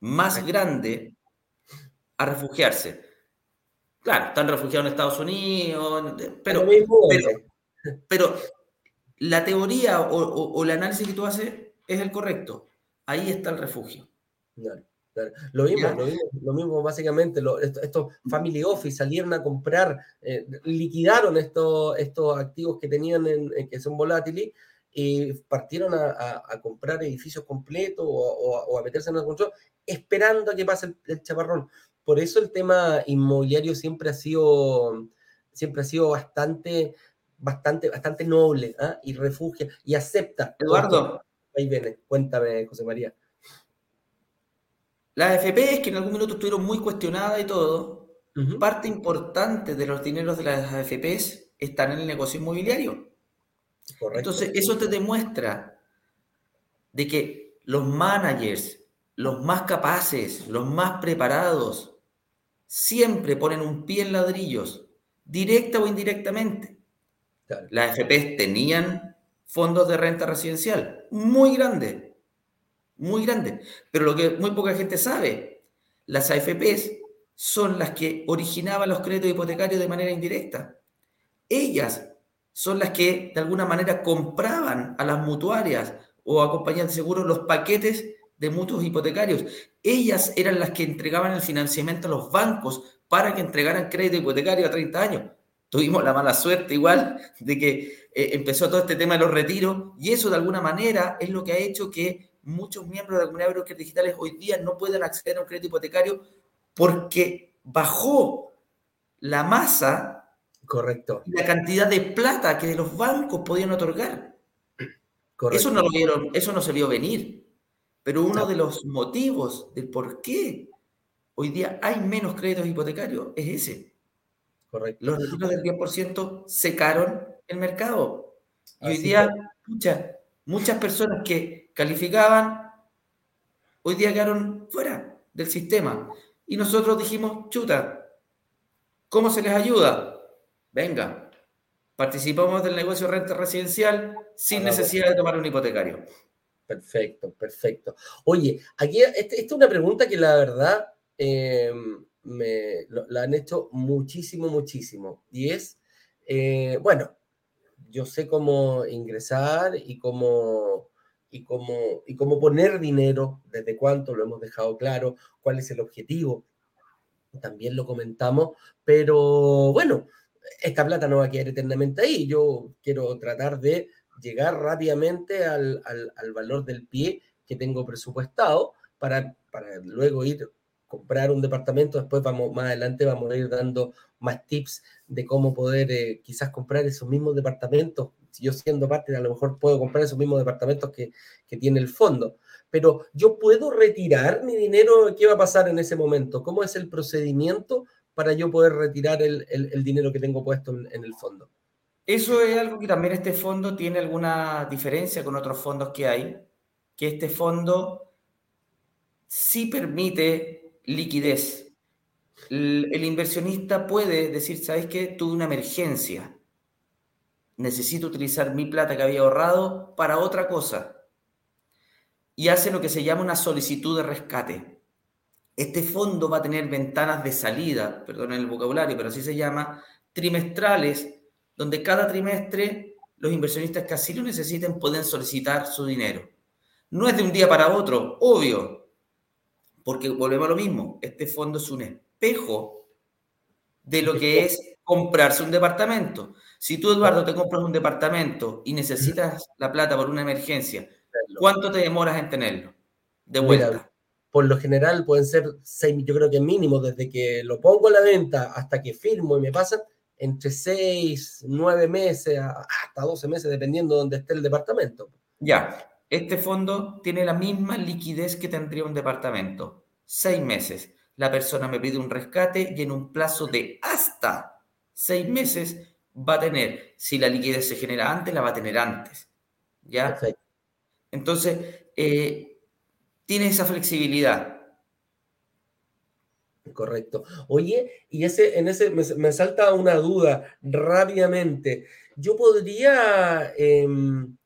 más grande a refugiarse? Claro, están refugiados en Estados Unidos, pero, pero, la teoría o, el análisis que tú haces es el correcto. Ahí está el refugio. Lo mismo, lo mismo, básicamente, estos family office salieron a comprar, eh, liquidaron estos, estos activos que tenían en, que son volátiles y partieron a, comprar edificios completos o, a meterse en el control, esperando a que pase el, chaparrón. Por eso el tema inmobiliario siempre ha sido, siempre ha sido bastante, bastante, bastante noble ¿ah? y refugia y acepta. Eduardo. Ahí viene, cuéntame, José María. Las AFP, que en algún minuto estuvieron muy cuestionadas y todo, parte importante de los dineros de las AFP están en el negocio inmobiliario. Entonces, eso te demuestra de que los managers, los más capaces, los más preparados, siempre ponen un pie en ladrillos, directa o indirectamente. Las AFP tenían fondos de renta residencial muy grandes muy grande. Pero lo que muy poca gente sabe, las AFPs son las que originaban los créditos hipotecarios de manera indirecta. Ellas son las que de alguna manera compraban a las mutuarias o a compañías de seguros los paquetes de mutuos hipotecarios. Ellas eran las que entregaban el financiamiento a los bancos para que entregaran crédito hipotecario a 30 años. Tuvimos la mala suerte igual de que eh, empezó todo este tema de los retiros y eso de alguna manera es lo que ha hecho que muchos miembros de la comunidad de digitales hoy día no pueden acceder a un crédito hipotecario porque bajó la masa Correcto. y la cantidad de plata que los bancos podían otorgar. Eso no lo vieron, eso no se vio venir. Pero uno de los motivos del por qué hoy día hay menos créditos hipotecarios es ese. Correcto. Los retiros del 10% secaron el mercado. Y hoy día, muchas personas que calificaban, hoy día quedaron fuera del sistema. Y nosotros dijimos, chuta, ¿cómo se les ayuda? Venga, participamos del negocio de renta residencial sin necesidad de tomar un hipotecario. Perfecto, perfecto. Oye, aquí este, esta es una pregunta que la verdad em, me la han hecho muchísimo, muchísimo. Y es, eh, bueno, yo sé cómo ingresar y cómo y cómo, y cómo poner dinero, desde cuánto, lo hemos dejado claro, cuál es el objetivo, también lo comentamos, pero bueno, esta plata no va a quedar eternamente ahí, yo quiero tratar de llegar rápidamente al, al, valor del pie que tengo presupuestado para, para luego ir comprar un departamento, después vamos, más adelante vamos a ir dando más tips de cómo poder eh, quizás comprar esos mismos departamentos yo siendo parte, a lo mejor puedo comprar esos mismos departamentos que, tiene el fondo. Pero yo puedo retirar mi dinero, ¿qué va a pasar en ese momento? ¿Cómo es el procedimiento para yo poder retirar el, dinero que tengo puesto en, el fondo? Eso es algo que también este fondo tiene alguna diferencia con otros fondos que hay, que este fondo sí permite liquidez. El, el inversionista puede decir, ¿sabes qué? Tuve una emergencia necesito utilizar mi plata que había ahorrado para otra cosa. Y hace lo que se llama una solicitud de rescate. Este fondo va a tener ventanas de salida, perdón el vocabulario, pero así se llama, trimestrales, donde cada trimestre los inversionistas que así lo necesiten pueden solicitar su dinero. No es de un día para otro, obvio, porque volvemos a lo mismo, este fondo es un espejo de lo que es comprarse un departamento. Si tú, Eduardo, te compras un departamento y necesitas la plata por una emergencia, ¿cuánto te demoras en tenerlo? De vuelta. Por lo general pueden ser seis, yo creo que mínimo, desde que lo pongo a la venta hasta que firmo y me pasan, entre seis, nueve meses, hasta doce meses, dependiendo de dónde esté el departamento. Ya, este fondo tiene la misma liquidez que tendría un departamento. Seis meses. La persona me pide un rescate y en un plazo de hasta seis meses va a tener, si la liquidez se genera antes, la va a tener antes. ¿Ya? Entonces, eh, tiene esa flexibilidad. Correcto. Oye, y ese, en ese me, salta una duda rápidamente. Yo podría, em,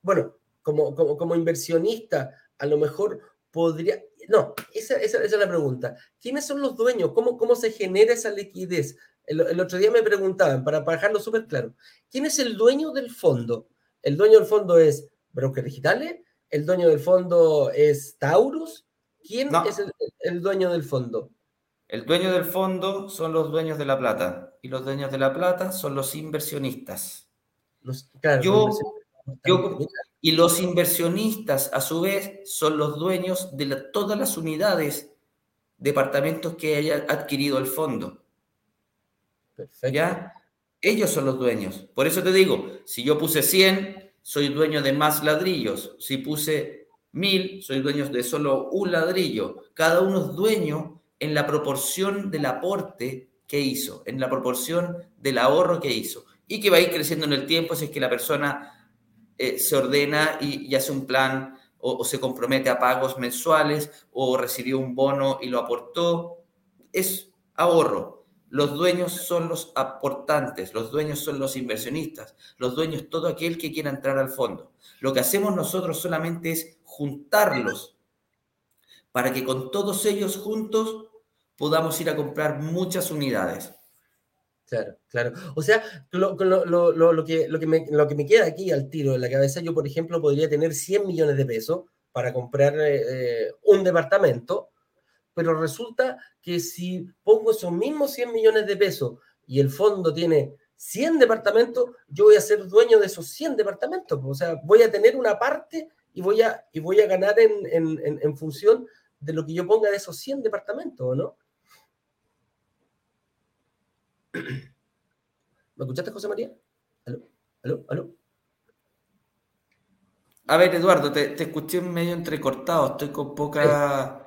bueno, como, como, inversionista, a lo mejor podría. No, esa, esa, es la pregunta. ¿Quiénes son los dueños? ¿Cómo, cómo se genera esa liquidez? El, otro día me preguntaban, para, para dejarlo súper claro, ¿quién es el dueño del fondo? ¿El dueño del fondo es Broker Digitales? ¿El dueño del fondo es Taurus? ¿Quién es el, dueño del fondo? El dueño del fondo son los dueños de la plata y los dueños de la plata son los inversionistas. yo, y los inversionistas, a su vez, son los dueños de todas las unidades, departamentos que haya adquirido el fondo. Perfecto. ¿Ya? Ellos son los dueños. Por eso te digo, si yo puse 100, soy dueño de más ladrillos. Si puse 1000, soy dueño de solo un ladrillo. Cada uno es dueño en la proporción del aporte que hizo, en la proporción del ahorro que hizo. Y que va a ir creciendo en el tiempo si es que la persona eh, se ordena y, hace un plan o se compromete a pagos mensuales o recibió un bono y lo aportó. Es ahorro. Los dueños son los aportantes, los dueños son los inversionistas, los dueños todo aquel que quiera entrar al fondo. Lo que hacemos nosotros solamente es juntarlos para que con todos ellos juntos podamos ir a comprar muchas unidades. Claro, claro. O sea, lo, que, me, queda aquí al tiro en la cabeza, yo, por ejemplo, podría tener 100 millones de pesos para comprar eh, eh, un departamento pero resulta que si pongo esos mismos 100 millones de pesos y el fondo tiene 100 departamentos, yo voy a ser dueño de esos 100 departamentos. O sea, voy a tener una parte y voy a, y voy a ganar en, función de lo que yo ponga de esos 100 departamentos, ¿no? ¿Me escuchaste, José María? ¿Aló? ¿Aló? ¿Aló? A ver, Eduardo, te, te escuché medio entrecortado, estoy con poca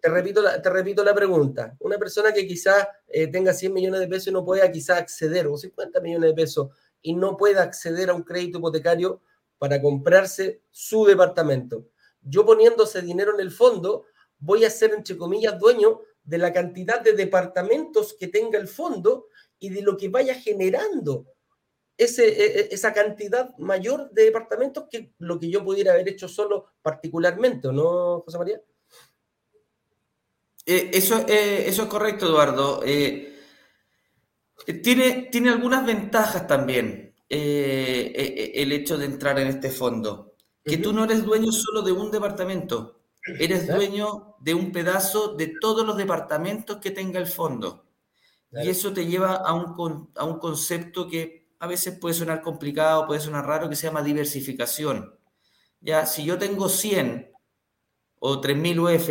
te, repito la, te repito la pregunta. Una persona que quizás eh, tenga 100 millones de pesos y no pueda quizás acceder, o 50 millones de pesos, y no pueda acceder a un crédito hipotecario para comprarse su departamento. Yo poniéndose dinero en el fondo, voy a ser, entre comillas, dueño de la cantidad de departamentos que tenga el fondo y de lo que vaya generando ese, e, e, esa cantidad mayor de departamentos que lo que yo pudiera haber hecho solo particularmente, ¿no, José María? Eh, eso, eh, eso es correcto, Eduardo. Eh, tiene, tiene algunas ventajas también el hecho de entrar en este fondo. Que tú no eres dueño solo de un departamento, eres dueño de un pedazo de todos los departamentos que tenga el fondo. Y eso te lleva a un, a un concepto que a veces puede sonar complicado, puede sonar raro, que se llama diversificación. Ya, si yo tengo 100 o 3000 UF,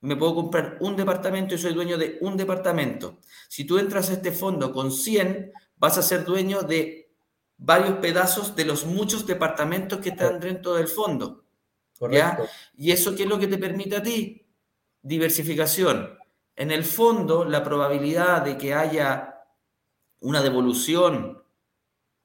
me puedo comprar un departamento y soy dueño de un departamento. Si tú entras a este fondo con 100, vas a ser dueño de varios pedazos de los muchos departamentos que están dentro del fondo. ¿ya? ¿Y eso qué es lo que te permite a ti? Diversificación. En el fondo, la probabilidad de que haya una devolución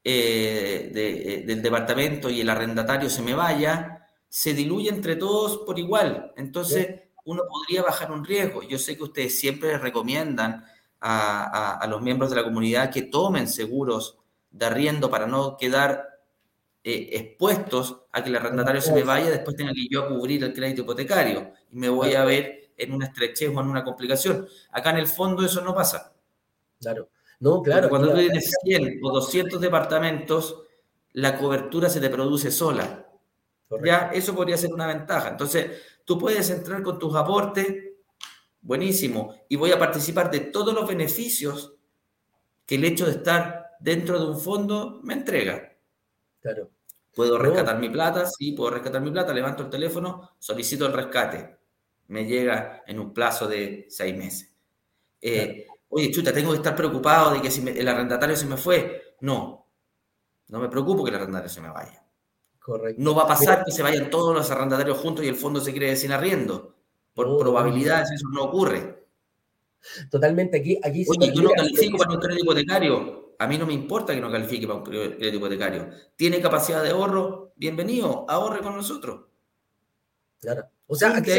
eh, eh, del departamento y el arrendatario se me vaya, se diluye entre todos por igual. Entonces, uno podría bajar un riesgo. Yo sé que ustedes siempre recomiendan a, los miembros de la comunidad que tomen seguros de arriendo para no quedar eh, expuestos a que el arrendatario se me vaya, después tenga que yo cubrir el crédito hipotecario y me voy a ver en una estrechez o en una complicación. Acá en el fondo eso no pasa. Claro. No, claro. cuando tú tienes 100 o 200 departamentos, la cobertura se te produce sola. Ya, eso podría ser una ventaja. Entonces, Tú puedes entrar con tus aportes, buenísimo, y voy a participar de todos los beneficios que el hecho de estar dentro de un fondo me entrega. Claro. Puedo rescatar mi plata, sí, puedo rescatar mi plata, levanto el teléfono, solicito el rescate. Me llega en un plazo de seis meses. Eh, oye, chuta, tengo que estar preocupado de que si el arrendatario se me fue. No, no me preocupo que el arrendatario se me vaya. No va a pasar que se vayan todos los arrendatarios juntos y el fondo se cree sin arriendo. Por probabilidades eso no ocurre. Totalmente, aquí, aquí Oye, yo no califico para un crédito hipotecario. A mí no me importa que no califique para un crédito hipotecario. ¿Tiene capacidad de ahorro? Bienvenido, ahorre con nosotros. Claro. O sea, aquí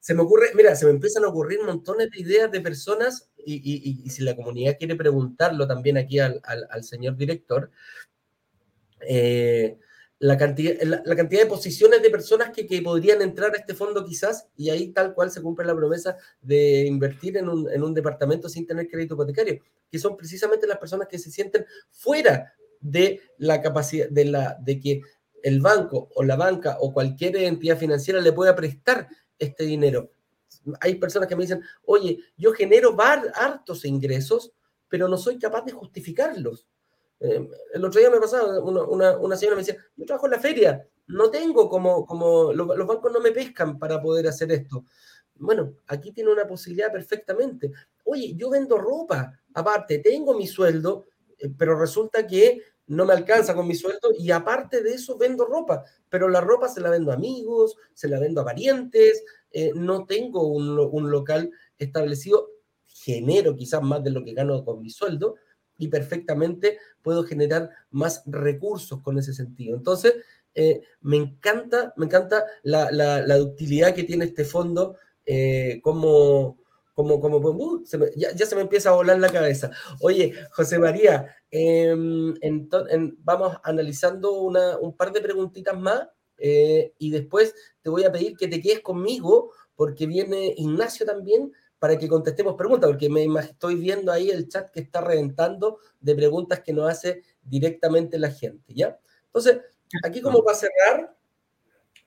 se me, ocurre, mira, se me empiezan a ocurrir montones de ideas de personas y, si la comunidad quiere preguntarlo también aquí al, señor director, eh, la, cantidad, la, cantidad de posiciones de personas que, podrían entrar a este fondo quizás y ahí tal cual se cumple la promesa de invertir en un, en un departamento sin tener crédito hipotecario, que son precisamente las personas que se sienten fuera de la capacidad, de, la, de que el banco o la banca o cualquier entidad financiera le pueda prestar este dinero. Hay personas que me dicen, oye, yo genero hartos ingresos, pero no soy capaz de justificarlos. Eh, el otro día me pasaba, una, una, señora me decía, yo trabajo en la feria, no tengo como, como los, bancos no me pescan para poder hacer esto. Bueno, aquí tiene una posibilidad perfectamente. Oye, yo vendo ropa, aparte, tengo mi sueldo, eh, pero resulta que no me alcanza con mi sueldo y aparte de eso vendo ropa, pero la ropa se la vendo a amigos, se la vendo a parientes, eh, no tengo un, local establecido, genero quizás más de lo que gano con mi sueldo y perfectamente puedo generar más recursos con ese sentido. Entonces, eh, me encanta, me encanta la, la, utilidad que tiene este fondo eh, como como, como, uh, ya, se me empieza a volar la cabeza. Oye, José María, em, vamos analizando una, un par de preguntitas más eh, y después te voy a pedir que te quedes conmigo porque viene Ignacio también para que contestemos preguntas, porque me estoy viendo ahí el chat que está reventando de preguntas que nos hace directamente la gente, ¿ya? Entonces, aquí como para cerrar,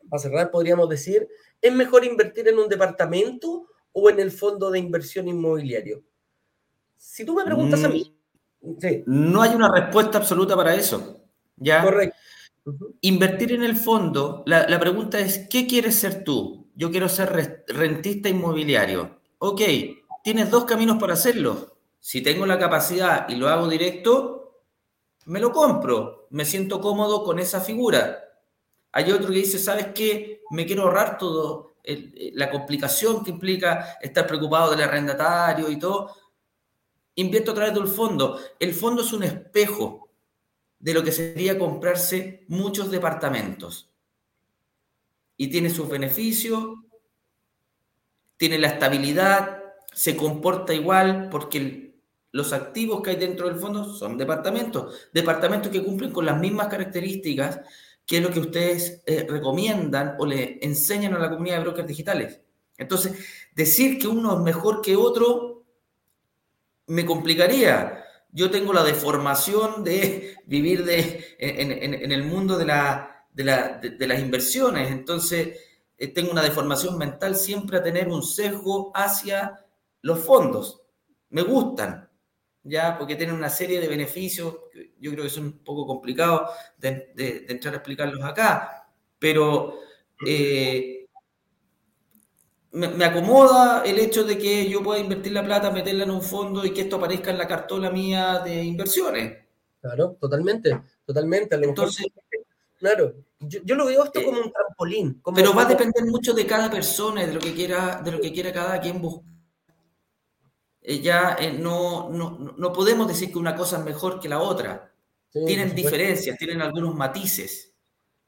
para cerrar podríamos decir, ¿es mejor invertir en un departamento o en el fondo de inversión inmobiliario? Si tú me preguntas a mí. Mm, no hay una respuesta absoluta para eso. ¿ya? Correcto. Invertir en el fondo, la, la, pregunta es, ¿qué quieres ser tú? Yo quiero ser rentista inmobiliario. Ok, tienes dos caminos para hacerlo. Si tengo la capacidad y lo hago directo, me lo compro. Me siento cómodo con esa figura. Hay otro que dice, ¿sabes qué? Me quiero ahorrar todo eh, la complicación que implica estar preocupado del arrendatario y todo, invierto a través del fondo. El fondo es un espejo de lo que sería comprarse muchos departamentos. Y tiene sus beneficios, tiene la estabilidad, se comporta igual porque los activos que hay dentro del fondo son departamentos, departamentos que cumplen con las mismas características qué es lo que ustedes eh, recomiendan o le enseñan a la comunidad de brokers digitales. Entonces, decir que uno es mejor que otro me complicaría. Yo tengo la deformación de vivir de, en, el mundo de, la, de, las inversiones, entonces eh, tengo una deformación mental siempre a tener un sesgo hacia los fondos. Me gustan, ya porque tienen una serie de beneficios, yo creo que son un poco complicados de, entrar a explicarlos acá, pero eh, me, acomoda el hecho de que yo pueda invertir la plata, meterla en un fondo y que esto aparezca en la cartola mía de inversiones. Claro, totalmente, totalmente. Entonces, claro, yo, lo veo esto eh, como un trampolín. pero va a depender mucho de cada persona, de lo que quiera, de lo que quiera cada quien buscar eh, ya eh, no, no, podemos decir que una cosa es mejor que la otra. tienen diferencias, tienen algunos matices.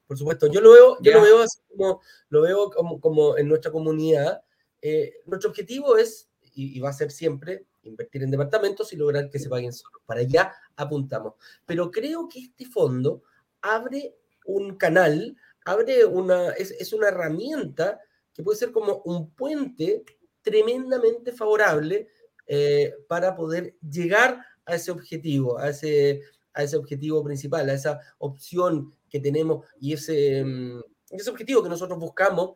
Por supuesto, yo lo veo, yo lo veo así como, lo veo como, como en nuestra comunidad. Eh, nuestro objetivo es, y, va a ser siempre, invertir en departamentos y lograr que se paguen solos. Para allá apuntamos. Pero creo que este fondo abre un canal, abre una, es, es una herramienta que puede ser como un puente tremendamente favorable eh, para poder llegar a ese objetivo, a ese, a ese objetivo principal, a esa opción que tenemos y ese, mm, ese objetivo que nosotros buscamos,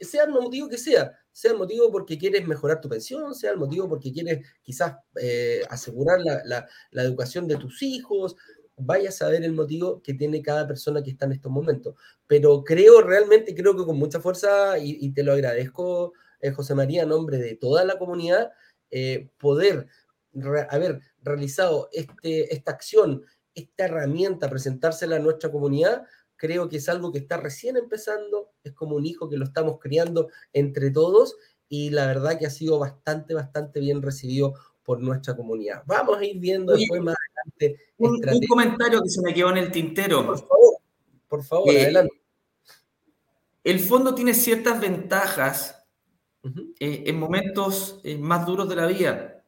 sea el motivo que sea, sea el motivo porque quieres mejorar tu pensión, sea el motivo porque quieres quizás eh, asegurar la, la, educación de tus hijos, vaya a saber el motivo que tiene cada persona que está en estos momentos. Pero creo realmente, creo que con mucha fuerza, y, y te lo agradezco, eh, José María, en nombre de toda la comunidad, eh, poder haber realizado este, esta acción, esta herramienta, presentársela a nuestra comunidad, creo que es algo que está recién empezando, es como un hijo que lo estamos criando entre todos y la verdad que ha sido bastante, bastante bien recibido por nuestra comunidad. Vamos a ir viendo después más Un, comentario que se me quedó en el tintero. Por favor, por favor, eh, adelante. El fondo tiene ciertas ventajas eh, en momentos eh, más duros de la vida.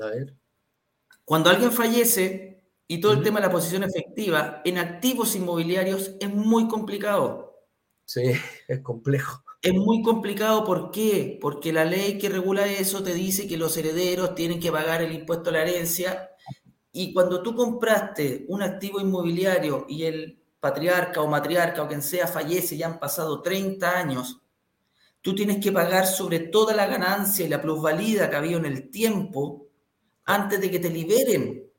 A ver. Cuando alguien fallece y todo el tema de la posición efectiva en activos inmobiliarios es muy complicado. Sí, es complejo. Es muy complicado, ¿por qué? Porque la ley que regula eso te dice que los herederos tienen que pagar el impuesto a la herencia y cuando tú compraste un activo inmobiliario y el patriarca o matriarca o quien sea fallece y han pasado 30 años, tú tienes que pagar sobre toda la ganancia y la plusvalía que había en el tiempo antes de que te liberen.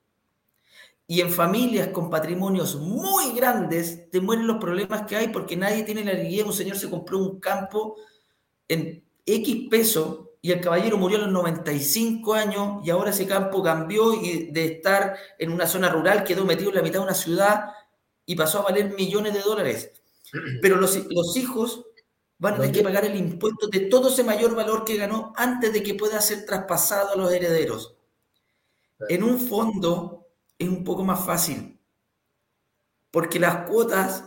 Y en familias con patrimonios muy grandes te mueren los problemas que hay porque nadie tiene la alegría. Un señor se compró un campo en X peso y el caballero murió a los 95 años y ahora ese campo cambió y de estar en una zona rural quedó metido en la mitad de una ciudad y pasó a valer millones de dólares. Pero los, los hijos van a tener que pagar el impuesto de todo ese mayor valor que ganó antes de que pueda ser traspasado a los herederos. En un fondo es un poco más fácil, porque las cuotas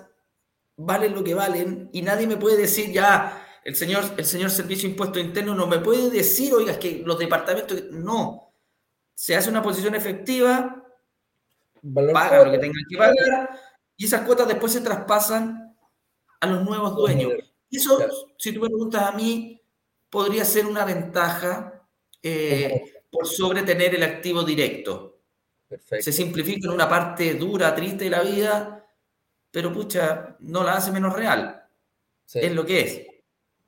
valen lo que valen y nadie me puede decir ya, el señor, el señor Servicio de Impuesto Interno no me puede decir, oiga, es que los departamentos, no, se hace una posición efectiva, pagan lo que tengan que pagar y esas cuotas después se traspasan a los nuevos dueños. Eso, si tú me preguntas a mí, podría ser una ventaja eh, por sobre tener el activo directo. Se simplifica en una parte dura, triste de la vida, pero pucha, no la hace menos real. Es lo que es.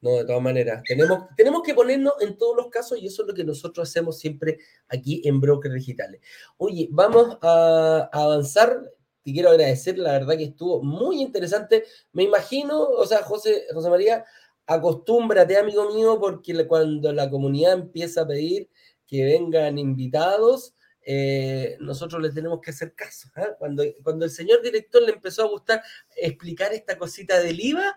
No, de todas maneras. Tenemos, tenemos que ponernos en todos los casos y eso es lo que nosotros hacemos siempre aquí en Brokers Digitales. Oye, vamos a, avanzar. Te quiero agradecer, la verdad que estuvo muy interesante. Me imagino, o sea, José, José María, acostúmbrate, amigo mío, porque cuando la comunidad empieza a pedir que vengan invitados, eh, nosotros le tenemos que hacer caso. ¿ah? Cuando, cuando el señor director le empezó a gustar explicar esta cosita del IVA,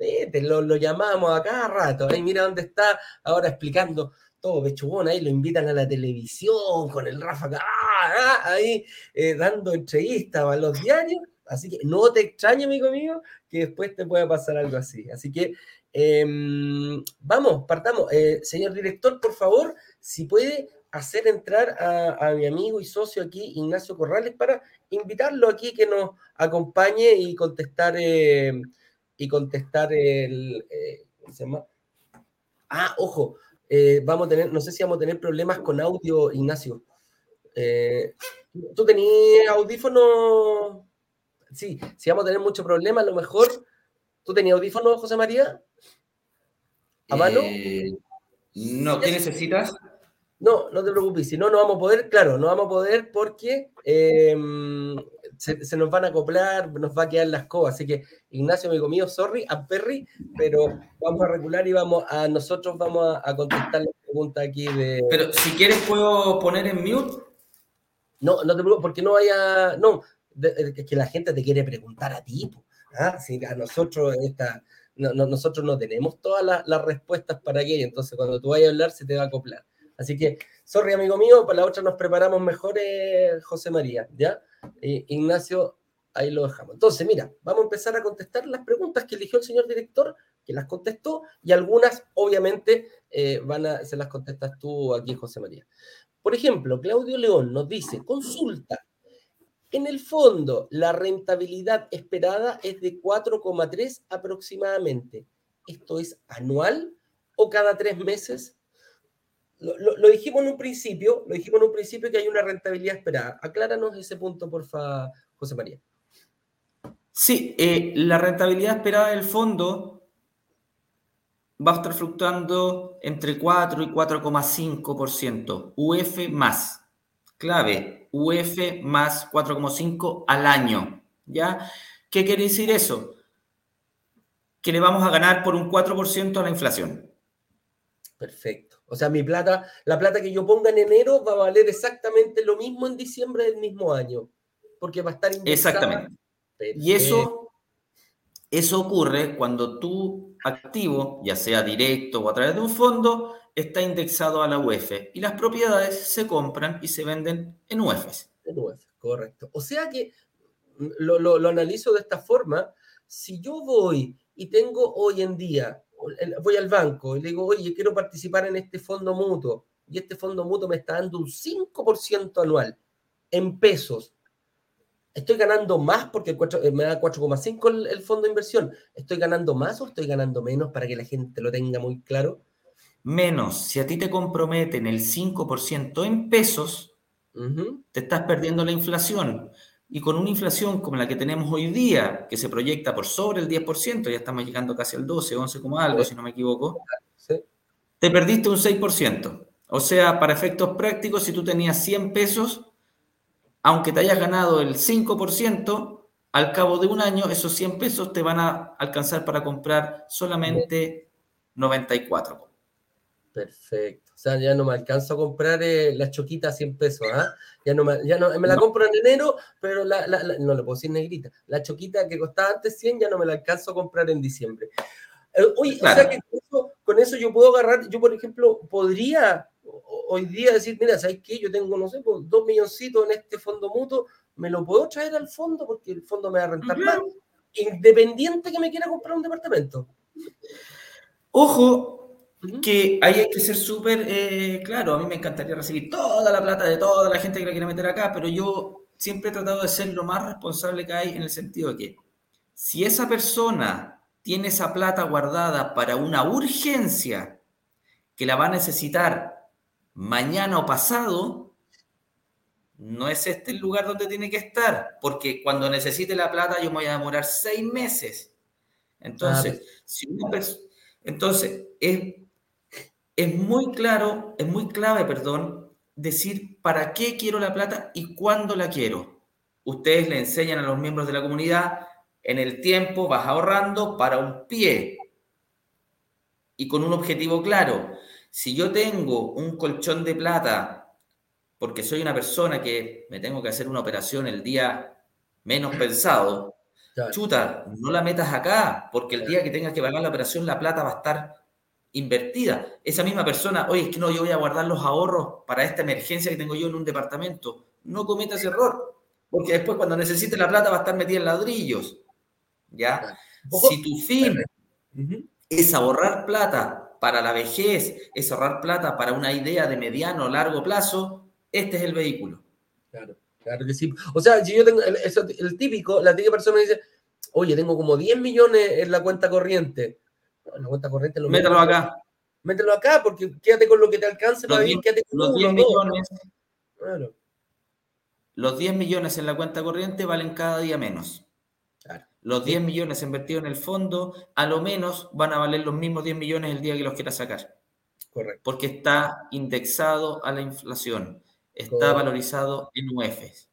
¿ah? lo, lo llamamos a cada rato. Ahí mira dónde está ahora explicando todo pechugón. Ahí lo invitan a la televisión con el Rafa ¡ah! ahí eh, dando entrevistas a los diarios. Así que no te extrañe, amigo mío, que después te pueda pasar algo así. Así que em, vamos, partamos. Eh, señor director, por favor, si puede hacer entrar a, mi amigo y socio aquí, Ignacio Corrales, para invitarlo aquí que nos acompañe y contestar, eh, y contestar el... Eh, ¿cómo se llama? Ah, ojo, eh, vamos a tener, no sé si vamos a tener problemas con audio, Ignacio. ¿Tú tenías audífono? Sí, si vamos a tener mucho problema, a lo mejor. ¿Tú tenías audífono, José María? ¿A mano? no, ¿qué necesitas? No, no te preocupes, si no, no vamos a poder, claro, no vamos a poder porque em, se, nos van a acoplar, nos va a quedar las cosas. Así que, Ignacio, amigo mío, sorry, a Perry, pero vamos a regular y vamos a nosotros vamos a, contestar la pregunta aquí de. Pero si quieres, puedo poner en mute. No, no te preocupes, porque no vaya. No, es que la gente te quiere preguntar a ti. ¿ah? Si a nosotros esta. No, nosotros no tenemos todas las, las respuestas para aquello, entonces cuando tú vayas a hablar se te va a acoplar. Así que, sorry, amigo mío, para la otra nos preparamos mejor, eh, José María, ¿ya? Ignacio, ahí lo dejamos. Entonces, mira, vamos a empezar a contestar las preguntas que eligió el señor director, que las contestó, y algunas, obviamente, eh, van a, se las contestas tú aquí, José María. Por ejemplo, Claudio León nos dice, consulta, en el fondo, la rentabilidad esperada es de 4,3 aproximadamente. ¿Esto es anual o cada tres meses? Lo, dijimos en un principio, lo dijimos en un principio que hay una rentabilidad esperada. Acláranos ese punto, por favor, José María. Sí, eh, la rentabilidad esperada del fondo va a estar fluctuando entre 4 y 4,5%. UF más. Clave, UF más 4,5 al año. ¿Ya? ¿Qué quiere decir eso? Que le vamos a ganar por un 4% a la inflación. Perfecto. O sea, mi plata, la plata que yo ponga en enero va a valer exactamente lo mismo en diciembre del mismo año, porque va a estar Exactamente. Y eso, eso ocurre cuando tu activo, ya sea directo o a través de un fondo, está indexado a la UEF y las propiedades se compran y se venden en UEFs. En UEF, correcto. O sea que mm, lo, lo, analizo de esta forma. Si yo voy y tengo hoy en día, voy al banco y le digo, oye, quiero participar en este fondo mutuo y este fondo mutuo me está dando un 5% anual en pesos. ¿Estoy ganando más porque eh, me da 4,5 el, el fondo de inversión? ¿Estoy ganando más o estoy ganando menos para que la gente lo tenga muy claro? Menos, si a ti te comprometen el 5% en pesos, te estás perdiendo la inflación. Y con una inflación como la que tenemos hoy día, que se proyecta por sobre el 10%, ya estamos llegando casi al 12, 11 como algo, si no me equivoco, te perdiste un 6%. O sea, para efectos prácticos, si tú tenías 100 pesos, aunque te hayas ganado el 5%, al cabo de un año esos 100 pesos te van a alcanzar para comprar solamente 94. Perfecto. O sea, ya no me alcanzo a comprar eh, la choquita a 100 pesos, ¿ah? Ya no me, ya no, me la compro en enero, pero la, no le puedo decir negrita. La choquita que costaba antes 100 ya no me la alcanzo a comprar en diciembre. Eh, oye, o sea que con eso, con eso, yo puedo agarrar, yo por ejemplo, podría hoy día decir, mira, ¿sabes qué? Yo tengo, no sé, pues, dos milloncitos en este fondo mutuo, me lo puedo traer al fondo porque el fondo me va a rentar más, independiente que me quiera comprar un departamento. Ojo, que ahí hay que ser súper eh, claro. A mí me encantaría recibir toda la plata de toda la gente que la quiera meter acá, pero yo siempre he tratado de ser lo más responsable que hay en el sentido de que si esa persona tiene esa plata guardada para una urgencia que la va a necesitar mañana o pasado, no es este el lugar donde tiene que estar, porque cuando necesite la plata yo me voy a demorar seis meses. Entonces, si entonces es, es muy claro, es muy clave, perdón, decir para qué quiero la plata y cuándo la quiero. Ustedes le enseñan a los miembros de la comunidad, en el tiempo vas ahorrando para un pie y con un objetivo claro. Si yo tengo un colchón de plata porque soy una persona que me tengo que hacer una operación el día menos pensado, chuta, no la metas acá, porque el día que tengas que pagar la operación, la plata va a estar invertida. Esa misma persona, oye, es que no, yo voy a guardar los ahorros para esta emergencia que tengo yo en un departamento. No cometas error, porque después cuando necesites la plata va a estar metida en ladrillos. ¿Ya? Si tu fin es ahorrar plata para la vejez, es ahorrar plata para una idea de mediano o largo plazo, este es el vehículo. Claro, claro que sí. O sea, si yo tengo el, típico, la típica persona dice, oye, tengo como 10 millones en la cuenta corriente. La cuenta corriente lo Mételo acá. Mételo acá, porque quédate con lo que te alcance para vivir, quédate con los 10 millones. Claro. Los 10 millones en la cuenta corriente valen cada día menos. Los 10 millones invertidos en el fondo, a lo menos van a valer los mismos 10 millones el día que los quiera sacar. Correcto. Porque está indexado a la inflación, está valorizado en UEFs.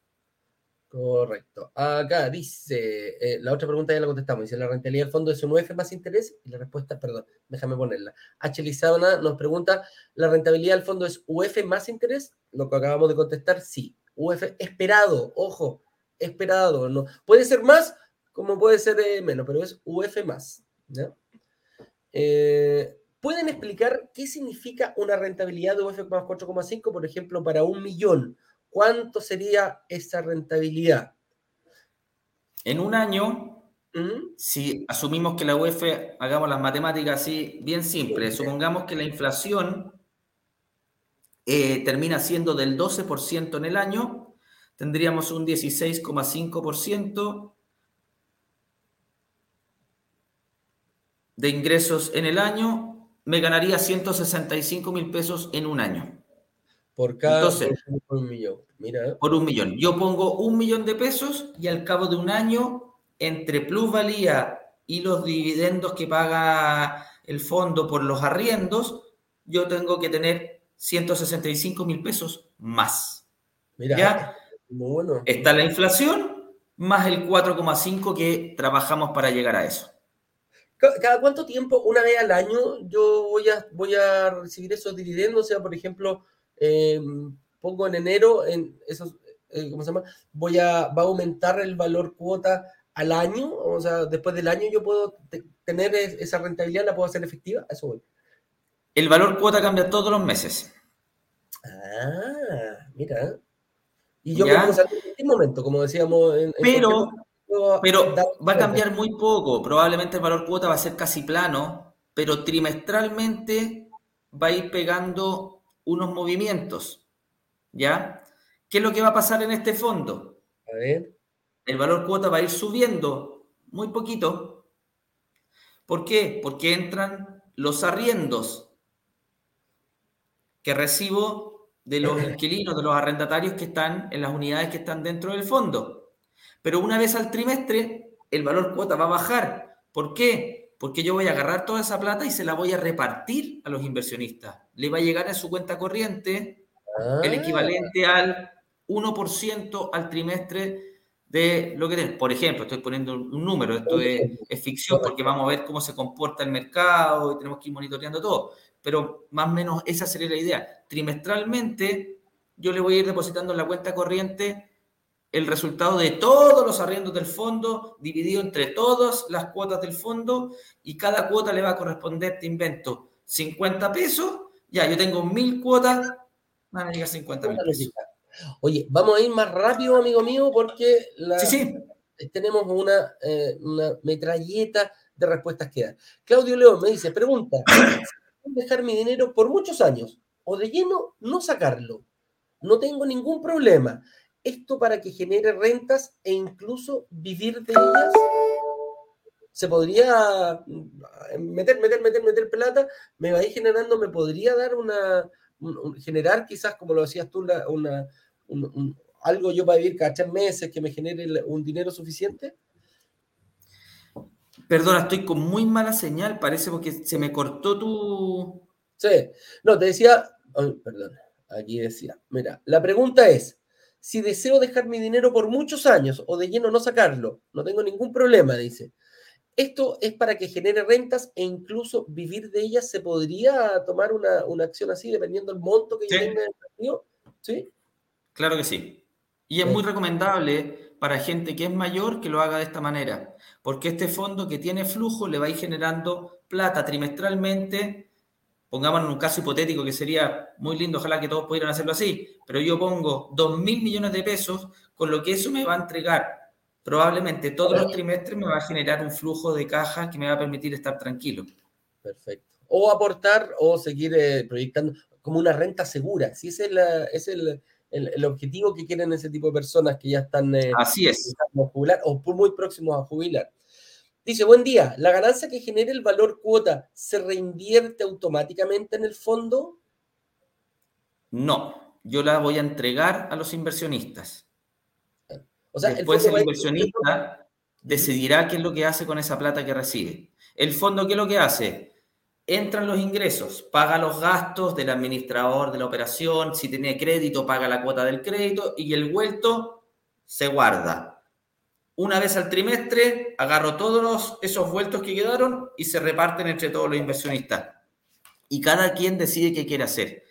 Correcto. Acá dice, eh, la otra pregunta ya la contestamos, dice, ¿la rentabilidad del fondo es un UEF más interés? Y la respuesta, perdón, déjame ponerla. H. Lizana nos pregunta, ¿la rentabilidad del fondo es UF más interés? Lo que acabamos de contestar, sí. UF esperado, ojo, esperado. No. Puede ser más como puede ser menos, pero es UF más. Eh, ¿Pueden explicar qué significa una rentabilidad de UF más 4,5, por ejemplo, para un millón? ¿Cuánto sería esa rentabilidad? En un año, ¿Mm? si asumimos que la UF, hagamos las matemáticas así, bien simples, supongamos que la inflación eh, termina siendo del 12% en el año, tendríamos un 16,5% de ingresos en el año, me ganaría 165 mil pesos en un año. Por cada por un millón. Mira. Por un millón. Yo pongo un millón de pesos y al cabo de un año, entre plusvalía y los dividendos que paga el fondo por los arriendos, yo tengo que tener 165 mil pesos más. Mira, ¿Ya? Bueno. Está la inflación más el 4,5 que trabajamos para llegar a eso. ¿Cada cuánto tiempo, una vez al año, yo voy a, voy a recibir esos dividendos? O sea, por ejemplo, eh, pongo en enero, en esos, eh, ¿cómo se llama? Voy a, ¿Va a aumentar el valor cuota al año? O sea, después del año yo puedo tener esa rentabilidad, la puedo hacer efectiva. Eso voy. El valor cuota cambia todos los meses. Ah, mira. Y yo creo que en este momento, como decíamos. En, pero, pero va a cambiar muy poco. Probablemente el valor cuota va a ser casi plano, pero trimestralmente va a ir pegando unos movimientos. ¿Ya? ¿Qué es lo que va a pasar en este fondo? A ver. El valor cuota va a ir subiendo muy poquito. ¿Por qué? Porque entran los arriendos que recibo de los inquilinos, de los arrendatarios que están en las unidades que están dentro del fondo. Pero una vez al trimestre, el valor cuota va a bajar. ¿Por qué? Porque yo voy a agarrar toda esa plata y se la voy a repartir a los inversionistas. Le va a llegar a su cuenta corriente el ah. equivalente al 1% al trimestre de lo que tenemos. Por ejemplo, estoy poniendo un número, esto es, ficción porque vamos a ver cómo se comporta el mercado y tenemos que ir monitoreando todo, pero más o menos esa sería la idea. Trimestralmente yo le voy a ir depositando en la cuenta corriente el resultado de todos los arriendos del fondo, dividido entre todas las cuotas del fondo, y cada cuota le va a corresponder, te invento, 50 pesos, ya, yo tengo mil cuotas, van a llegar 50 mil pesos. Oye, vamos a ir más rápido, amigo mío, porque tenemos una, eh, una, metralleta de respuestas que dar. Claudio León me dice, pregunta, dejar mi dinero por muchos años o de lleno no sacarlo? No tengo ningún problema. Esto para que genere rentas e incluso vivir de ellas. Se podría mm, meter, meter, meter, meter plata, me va a ir generando, me podría dar una, generar quizás, como lo decías tú, una, algo yo para vivir cada tres meses que me genere un dinero suficiente? Perdona, estoy con muy mala señal, parece porque se me cortó tu... Sí, no, te decía, perdón, aquí decía, mira, la pregunta es, si deseo dejar mi dinero por muchos años o de lleno no sacarlo, no tengo ningún problema, dice. Esto es para que genere rentas e incluso vivir de ellas. ¿Se podría tomar una, acción así dependiendo del monto que yo tenga en el ¿Sí? Claro que sí. Y es muy recomendable para gente que es mayor que lo haga de esta manera, porque este fondo que tiene flujo le va a ir generando plata trimestralmente. Pongámonos en un caso hipotético que sería muy lindo, ojalá que todos pudieran hacerlo así, pero yo pongo 2 mil millones de pesos, con lo que eso me va a entregar probablemente todos los trimestres me va a generar un flujo de caja que me va a permitir estar tranquilo. Perfecto. O aportar o seguir eh, proyectando como una renta segura. Si ese es, es el, el, objetivo que quieren ese tipo de personas que ya están eh, Así es. jubilar o muy próximos a jubilar. Dice, buen día, ¿la ganancia que genere el valor cuota se reinvierte automáticamente en el fondo? No, yo la voy a entregar a los inversionistas. O sea, Después el, inversionista decidirá qué es lo que hace con esa plata que recibe. El fondo, ¿qué es lo que hace? entran los ingresos, paga los gastos del administrador de la operación, si tiene crédito, paga la cuota del crédito y el vuelto se guarda. Una vez al trimestre, agarro todos esos vueltos que quedaron y se reparten entre todos los inversionistas. Y cada quien decide qué quiere hacer.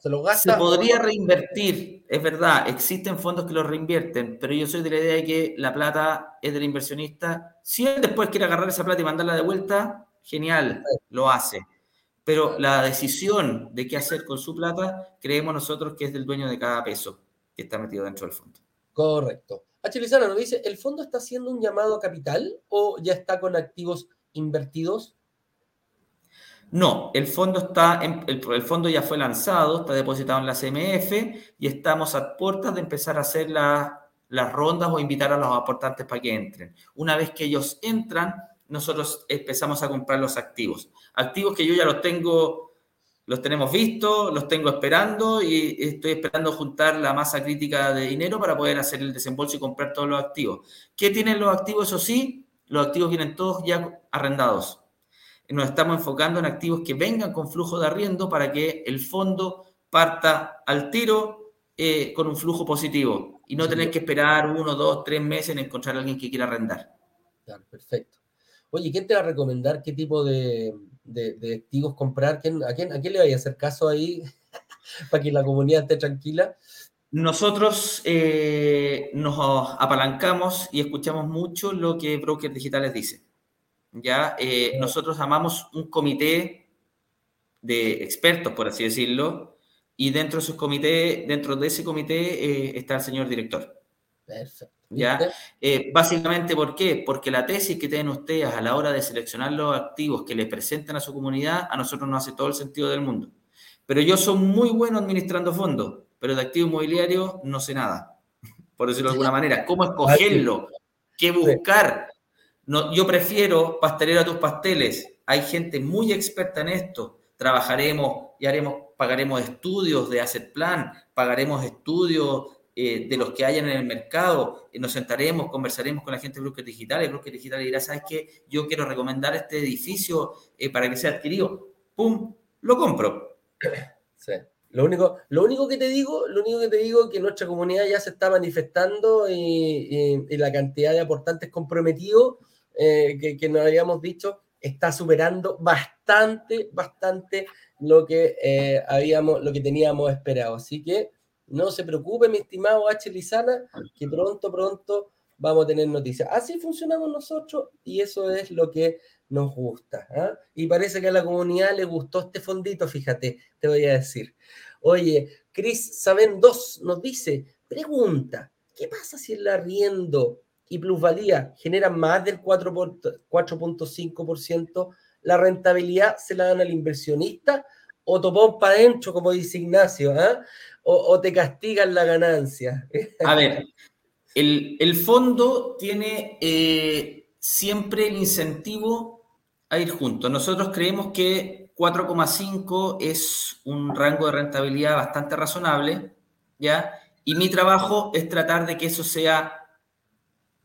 Se, lo gasta, se podría reinvertir, es verdad, existen fondos que lo reinvierten, pero yo soy de la idea de que la plata es del inversionista. Si él después quiere agarrar esa plata y mandarla de vuelta, genial, lo hace. Pero la decisión de qué hacer con su plata, creemos nosotros que es del dueño de cada peso que está metido dentro del fondo. Correcto. H. Lizana nos dice, ¿el fondo está haciendo un llamado a capital o ya está con activos invertidos? No, el fondo, está el, fondo ya fue lanzado, está depositado en la CMF y estamos a puertas de empezar a hacer las rondas o invitar a los aportantes para que entren. Una vez que ellos entran, nosotros empezamos a comprar los activos. Activos que yo ya los tengo, los tenemos vistos, los tengo esperando y estoy esperando juntar la masa crítica de dinero para poder hacer el desembolso y comprar todos los activos. ¿Qué tienen los activos? Eso sí, los activos vienen todos ya arrendados. Nos estamos enfocando en activos que vengan con flujo de arriendo para que el fondo parta al tiro eh, con un flujo positivo y no tener que esperar uno, dos, tres meses en encontrar a alguien que quiera arrendar. Claro, perfecto. Oye, ¿quién te va a recomendar qué tipo de, activos comprar? a, quién, ¿A quién le vaya a hacer caso ahí para que la comunidad esté tranquila? Nosotros eh, nos apalancamos y escuchamos mucho lo que brokers digitales dicen. ¿ya? Eh, nosotros amamos un comité de expertos, por así decirlo, y dentro de, sus comité, dentro de ese comité eh, está el señor director. Perfecto. ¿Ya? Eh, básicamente, ¿por qué? Porque la tesis que tienen ustedes a la hora de seleccionar los activos que le presentan a su comunidad, a nosotros nos hace todo el sentido del mundo. Pero yo soy muy bueno administrando fondos, pero de activo inmobiliario no sé nada, por decirlo de alguna manera. ¿Cómo escogerlo? ¿Qué buscar? No, yo prefiero pastelero a tus pasteles. Hay gente muy experta en esto. Trabajaremos y haremos, pagaremos estudios de asset plan, pagaremos estudios eh, de los que hayan en el mercado, nos sentaremos, conversaremos con la gente de Brokers Digital, el Broker Digital dirá, ¿sabes qué? Yo quiero recomendar este edificio eh, para que sea adquirido. ¡Pum! Lo compro. Sí. Lo único, lo único que te digo, lo único que te digo es que nuestra comunidad ya se está manifestando y, la cantidad de aportantes comprometidos eh, que, que, nos habíamos dicho está superando bastante, bastante lo que habíamos, lo que teníamos esperado. Así que no se preocupe, mi estimado H. Lizana, que pronto, pronto vamos a tener noticias. Así funcionamos nosotros y eso es lo que nos gusta. ¿ah? Y parece que a la comunidad le gustó este fondito, fíjate, te voy a decir. Oye, Chris Saben 2 nos dice, pregunta, ¿qué pasa si el arriendo y plusvalía generan más del 4.5%? ¿La rentabilidad se la dan al inversionista o topón para adentro, como dice Ignacio? ¿ah? o, te castigan la ganancia? A ver, el, fondo tiene eh, siempre el incentivo a ir juntos. Nosotros creemos que 4,5 es un rango de rentabilidad bastante razonable, ¿ya? Y mi trabajo es tratar de que eso sea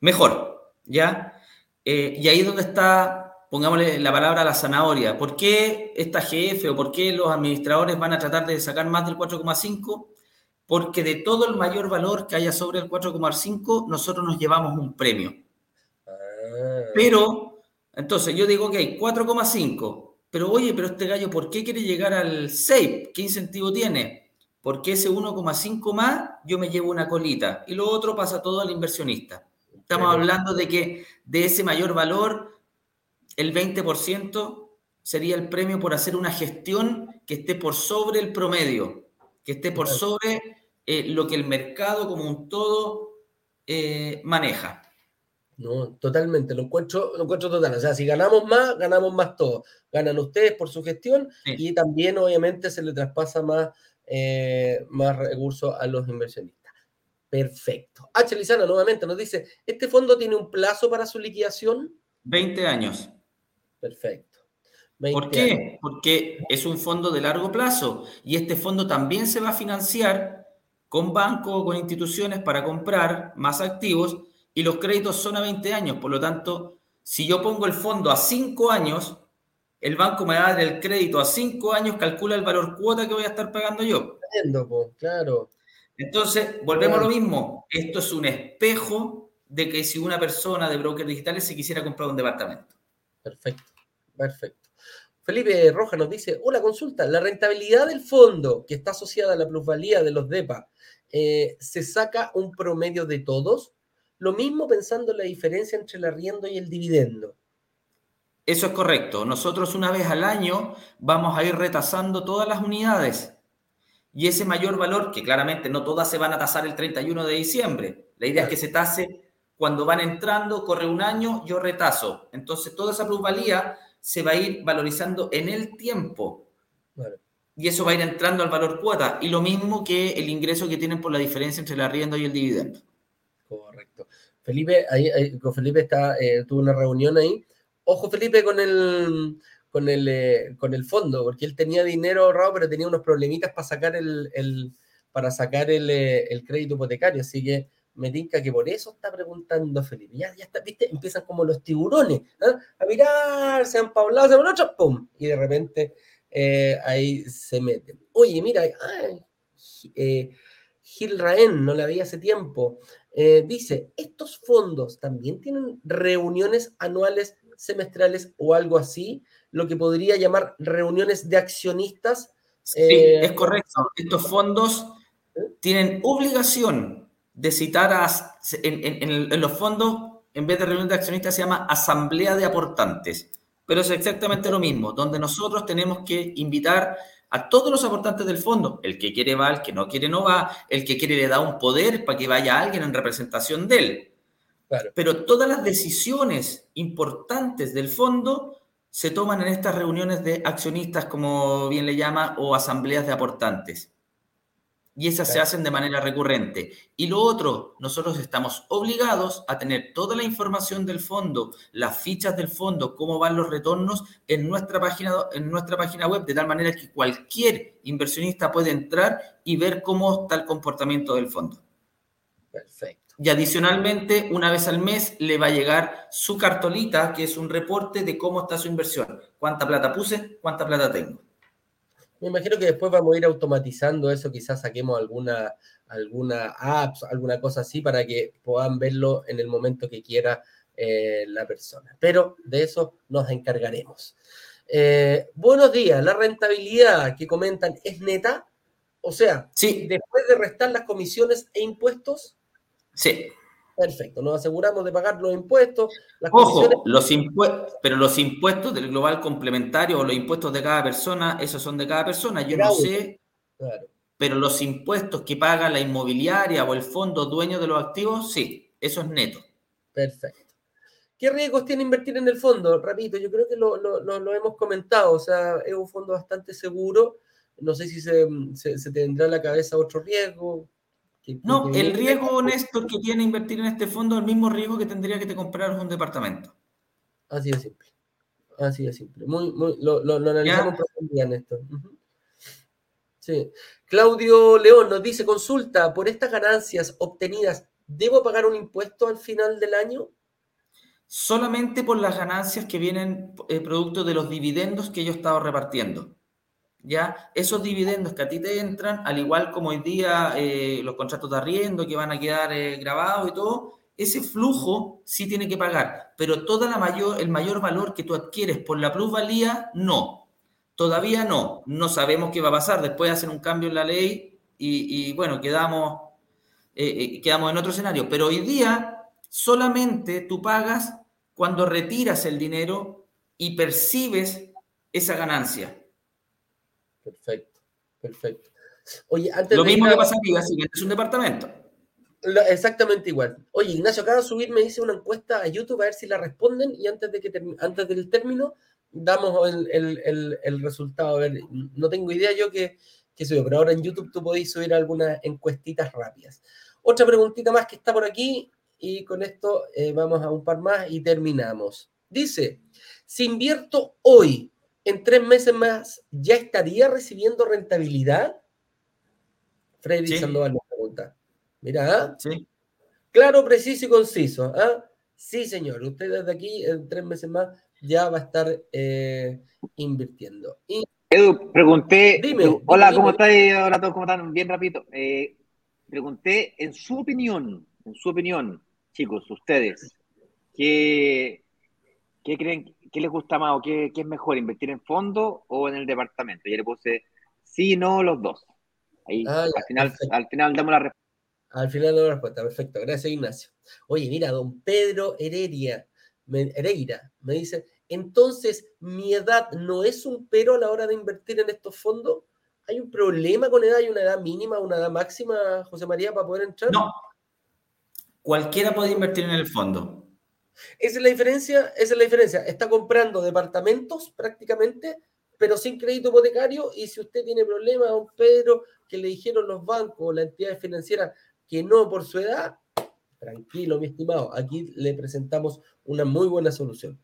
mejor, ¿ya? Eh, y ahí es donde está, pongámosle la palabra la zanahoria. ¿Por qué esta GF o por qué los administradores van a tratar de sacar más del 4,5? porque de todo el mayor valor que haya sobre el 4,5, nosotros nos llevamos un premio. Ah. Pero, entonces yo digo, ok, 4,5, pero oye, pero este gallo, ¿por qué quiere llegar al 6? ¿Qué incentivo tiene? Porque ese 1,5 más, yo me llevo una colita y lo otro pasa todo al inversionista. Estamos hablando de que de ese mayor valor, el 20% sería el premio por hacer una gestión que esté por sobre el promedio, que esté por sobre eh, lo que el mercado como un todo eh, maneja. No, totalmente, lo encuentro, lo encuentro total. O sea, si ganamos más, ganamos más todos. Ganan ustedes por su gestión y también, obviamente, se le traspasa más, eh, más recursos a los inversionistas. Perfecto. H. Lizana nuevamente nos dice: ¿este fondo tiene un plazo para su liquidación? 20 años. Perfecto. ¿Por qué? Porque es un fondo de largo plazo y este fondo también se va a financiar con bancos o con instituciones para comprar más activos y los créditos son a 20 años. Por lo tanto, si yo pongo el fondo a 5 años, el banco me va a dar el crédito a 5 años, calcula el valor cuota que voy a estar pagando yo. Claro. Entonces, volvemos a lo mismo. Esto es un espejo de que si una persona de brokers digitales se quisiera comprar un departamento. Perfecto, perfecto. Felipe Roja nos dice, una consulta, la rentabilidad del fondo que está asociada a la plusvalía de los DEPA, eh, ¿se saca un promedio de todos? Lo mismo pensando en la diferencia entre el arriendo y el dividendo. Eso es correcto. Nosotros una vez al año vamos a ir retasando todas las unidades. Y ese mayor valor, que claramente no todas se van a tasar el 31 de diciembre, la idea es que se tase cuando van entrando, corre un año, yo retazo. Entonces toda esa plusvalía se va a ir valorizando en el tiempo. Y eso va a ir entrando al valor cuota. Y lo mismo que el ingreso que tienen por la diferencia entre el arriendo y el dividendo. Correcto. Felipe, ahí, con Felipe está, eh, tuvo una reunión ahí. Ojo, Felipe, con el, con el, eh, con el fondo, porque él tenía dinero ahorrado, pero tenía unos problemitas para sacar el, el para sacar el, eh, el crédito hipotecario. Así que me tinca que por eso está preguntando Felipe. Ya, ya está, viste, empiezan como los tiburones, ¿ah? a mirar, se han paulado, se han otros, ¡pum! Y de repente eh, ahí se meten. Oye, mira, eh, Gil Raén, no la vi hace tiempo, eh, dice, ¿estos fondos también tienen reuniones anuales, semestrales o algo así? Lo que podría llamar reuniones de accionistas. Sí, es correcto. Estos fondos tienen obligación de citar a, en, los fondos, en vez de reunión de accionistas, se llama asamblea de aportantes. pero es exactamente lo mismo, donde nosotros tenemos que invitar a todos los aportantes del fondo. El que quiere va, el que no quiere no va, el que quiere le da un poder para que vaya alguien en representación de él. Pero todas las decisiones importantes del fondo se toman en estas reuniones de accionistas, como bien le llama, o asambleas de aportantes. Y esas se hacen de manera recurrente. Y lo otro, nosotros estamos obligados a tener toda la información del fondo, las fichas del fondo, cómo van los retornos en nuestra página, en nuestra página web, de tal manera que cualquier inversionista puede entrar y ver cómo está el comportamiento del fondo. Perfecto. Y adicionalmente, una vez al mes le va a llegar su cartolita, que es un reporte de cómo está su inversión. ¿Cuánta plata puse? ¿Cuánta plata tengo? Me imagino que después vamos a ir automatizando eso, quizás saquemos alguna, alguna apps, alguna cosa así para que puedan verlo en el momento que quiera eh, la persona. Pero de eso nos encargaremos. Eh, buenos días, la rentabilidad que comentan es neta, o sea, sí. después de restar las comisiones e impuestos, Sí. Perfecto, nos aseguramos de pagar los impuestos. Ojo, los impuestos, pero los impuestos del global complementario o los impuestos de cada persona, esos son de cada persona. Yo no sé, pero los impuestos que paga la inmobiliaria o el fondo dueño de los activos, sí, eso es neto. Perfecto. ¿Qué riesgos tiene invertir en el fondo? Repito, yo creo que lo, lo, hemos comentado, o sea, es un fondo bastante seguro. No sé si se, se tendrá en la cabeza otro riesgo, no, el riesgo honesto que tiene invertir en este fondo es el mismo riesgo que tendría que te comprar un departamento. Así de simple. Así de simple. Muy, muy, lo, lo, analizamos en esto. Sí. Claudio León nos dice, consulta, por estas ganancias obtenidas, ¿debo pagar un impuesto al final del año? Solamente por las ganancias que vienen eh, producto de los dividendos que yo he estado repartiendo. ¿Ya? Esos dividendos que a ti te entran, al igual como hoy día eh, los contratos de arriendo que van a quedar eh, grabados y todo, ese flujo sí tiene que pagar, pero toda la mayor, el mayor valor que tú adquieres por la plusvalía, no. Todavía no. No sabemos qué va a pasar. Después hacen un cambio en la ley y, bueno, quedamos, eh, quedamos en otro escenario. Pero hoy día solamente tú pagas cuando retiras el dinero y percibes esa ganancia. Perfecto, perfecto. Oye, antes Lo mismo que pasa aquí, es un departamento. exactamente igual. Oye, Ignacio, acaba de subir, me dice una encuesta a YouTube a ver si la responden y antes, de que antes del término damos el, resultado. A ver, no tengo idea yo que, que subió, pero ahora en YouTube tú podéis subir algunas encuestitas rápidas. Otra preguntita más que está por aquí y con esto eh, vamos a un par más y terminamos. Dice, si invierto hoy en tres meses más ya estaría recibiendo rentabilidad? Freddy sí. Sandoval me pregunta. Mira, ¿ah? sí. claro, preciso y conciso. ¿ah? Sí, señor, usted desde aquí en tres meses más ya va a estar eh, invirtiendo. Y, Edu, pregunté, dime, hola, ¿cómo estás? Hola todos, ¿cómo están? Bien rapidito. Eh, pregunté, en su opinión, en su opinión, chicos, ustedes, ¿qué, qué creen ¿qué les gusta más o qué, es mejor, invertir en fondo o en el departamento? Y le puse sí, no, los dos. Ahí, ah, al, final, al final damos la respuesta. Al final damos la respuesta, perfecto. Gracias, Ignacio. Oye, mira, don Pedro Heredia, Hereira me dice, entonces, ¿mi edad no es un pero a la hora de invertir en estos fondos? ¿Hay un problema con edad? ¿Hay una edad mínima, una edad máxima, José María, para poder entrar? No. Cualquiera puede invertir en el fondo. Esa es la diferencia, es la diferencia. Está comprando departamentos prácticamente, pero sin crédito hipotecario. Y si usted tiene problemas, don Pedro, que le dijeron los bancos o la entidad financiera que no por su edad, tranquilo, mi estimado, aquí le presentamos una muy buena solución.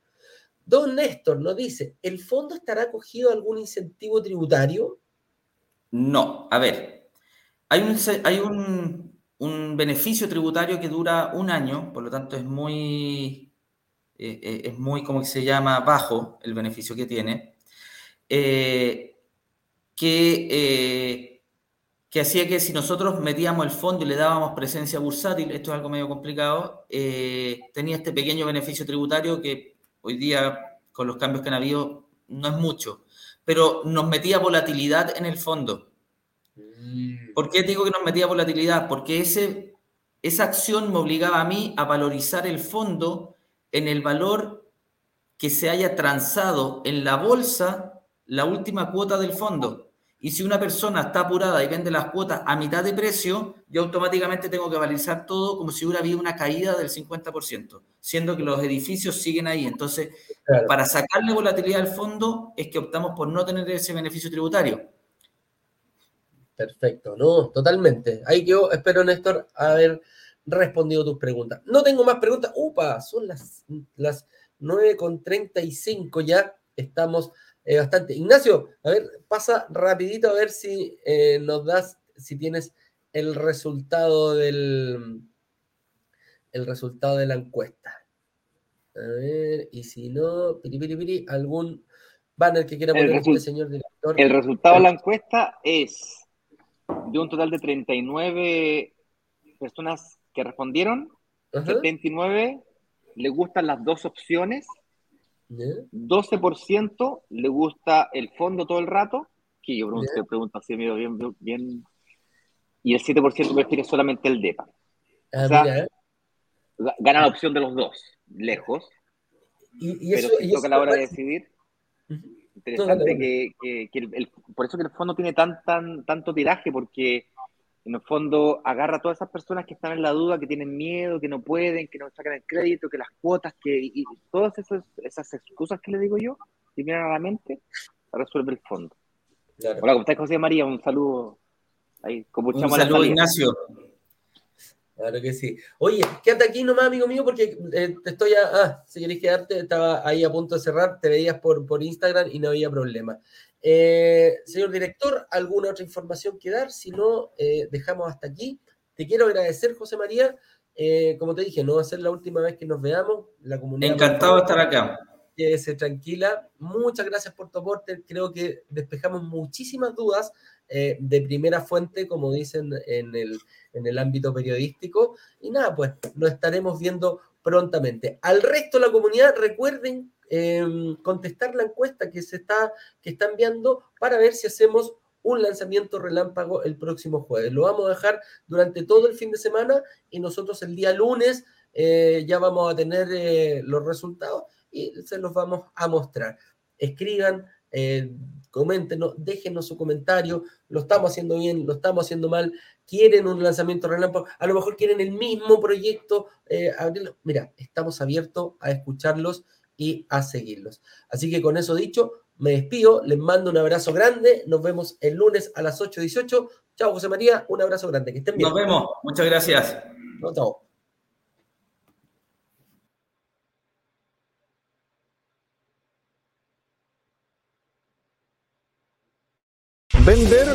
Don Néstor nos dice, ¿el fondo estará acogido a algún incentivo tributario? No, a ver, hay un, hay un, un beneficio tributario que dura un año, por lo tanto es muy, eh, eh, es muy, como se llama, bajo el beneficio que tiene, eh, que, que hacía que si nosotros metíamos el fondo y le dábamos presencia bursátil, esto es algo medio complicado, tenía este pequeño beneficio tributario que hoy día, con los cambios que han habido, no es mucho, pero nos metía volatilidad en el fondo. Mm. ¿Por qué digo que nos metía volatilidad? Porque ese, esa acción me obligaba a mí a valorizar el fondo en el valor que se haya transado en la bolsa la última cuota del fondo. Y si una persona está apurada y vende las cuotas a mitad de precio, yo automáticamente tengo que valorizar todo como si hubiera habido una caída del 50%, siendo que los edificios siguen ahí. Entonces, para sacarle volatilidad al fondo es que optamos por no tener ese beneficio tributario. Perfecto, no, totalmente. Ahí yo espero, Néstor, haber respondido tus preguntas. No tengo más preguntas. Upa, son las, las 9.35 ya. Estamos eh, bastante. Ignacio, a ver, pasa rapidito a ver si eh, nos das, si tienes el resultado del, el resultado de la encuesta. A ver, y si no, piri, algún banner que quiera poner el este señor director. El resultado de la encuesta es de un total de 39 personas que respondieron, 79 le gustan las dos opciones 12% le gusta el fondo todo el rato, que yo pregunto, pregunto así bien, bien, y el 7% prefiere solamente el DEPA. Ah, o sea, gana la opción de los dos, lejos. Y, eso, pero que a la hora de decidir, interesante que, el, por eso que el fondo tiene tan, tan, tanto tiraje, porque en el fondo agarra a todas esas personas que están en la duda, que tienen miedo, que no pueden, que no sacan el crédito, que las cuotas, que y todas esas, esas excusas que le digo yo, y miran a la mente, a resolver el fondo. Hola, ¿cómo estás, José María? Un saludo. Ahí, un saludo, Ignacio. Claro que sí. Oye, quédate aquí nomás, amigo mío, porque eh, te estoy a. Ah, si queréis quedarte, estaba ahí a punto de cerrar, te veías por, por Instagram y no había problema. Eh, señor director, ¿alguna otra información que dar? Si no, eh, dejamos hasta aquí. Te quiero agradecer, José María. Como te dije, no va a ser la última vez que nos veamos. La comunidad Encantado de estar acá. Quédese tranquila. Muchas gracias por tu aporte. Creo que despejamos muchísimas dudas de primera fuente, como dicen en el, en el ámbito periodístico. Y nada, pues nos estaremos viendo prontamente. Al resto de la comunidad, recuerden Em, contestar la encuesta que se está, que enviando para ver si hacemos un lanzamiento relámpago el próximo jueves. Lo vamos a dejar durante todo el fin de semana y nosotros el día lunes eh, ya vamos a tener eh, los resultados y se los vamos a mostrar. Escriban, eh, coméntenos, déjenos su comentario, lo estamos haciendo bien, lo estamos haciendo mal, quieren un lanzamiento relámpago, a lo mejor quieren el mismo proyecto, Mira, estamos abiertos a escucharlos y a seguirlos. Así que con eso dicho, me despido, les mando un abrazo grande, nos vemos el lunes a las 8.18. Chao, José María, un abrazo grande, que estén bien. Nos vemos, muchas gracias. chao. Vender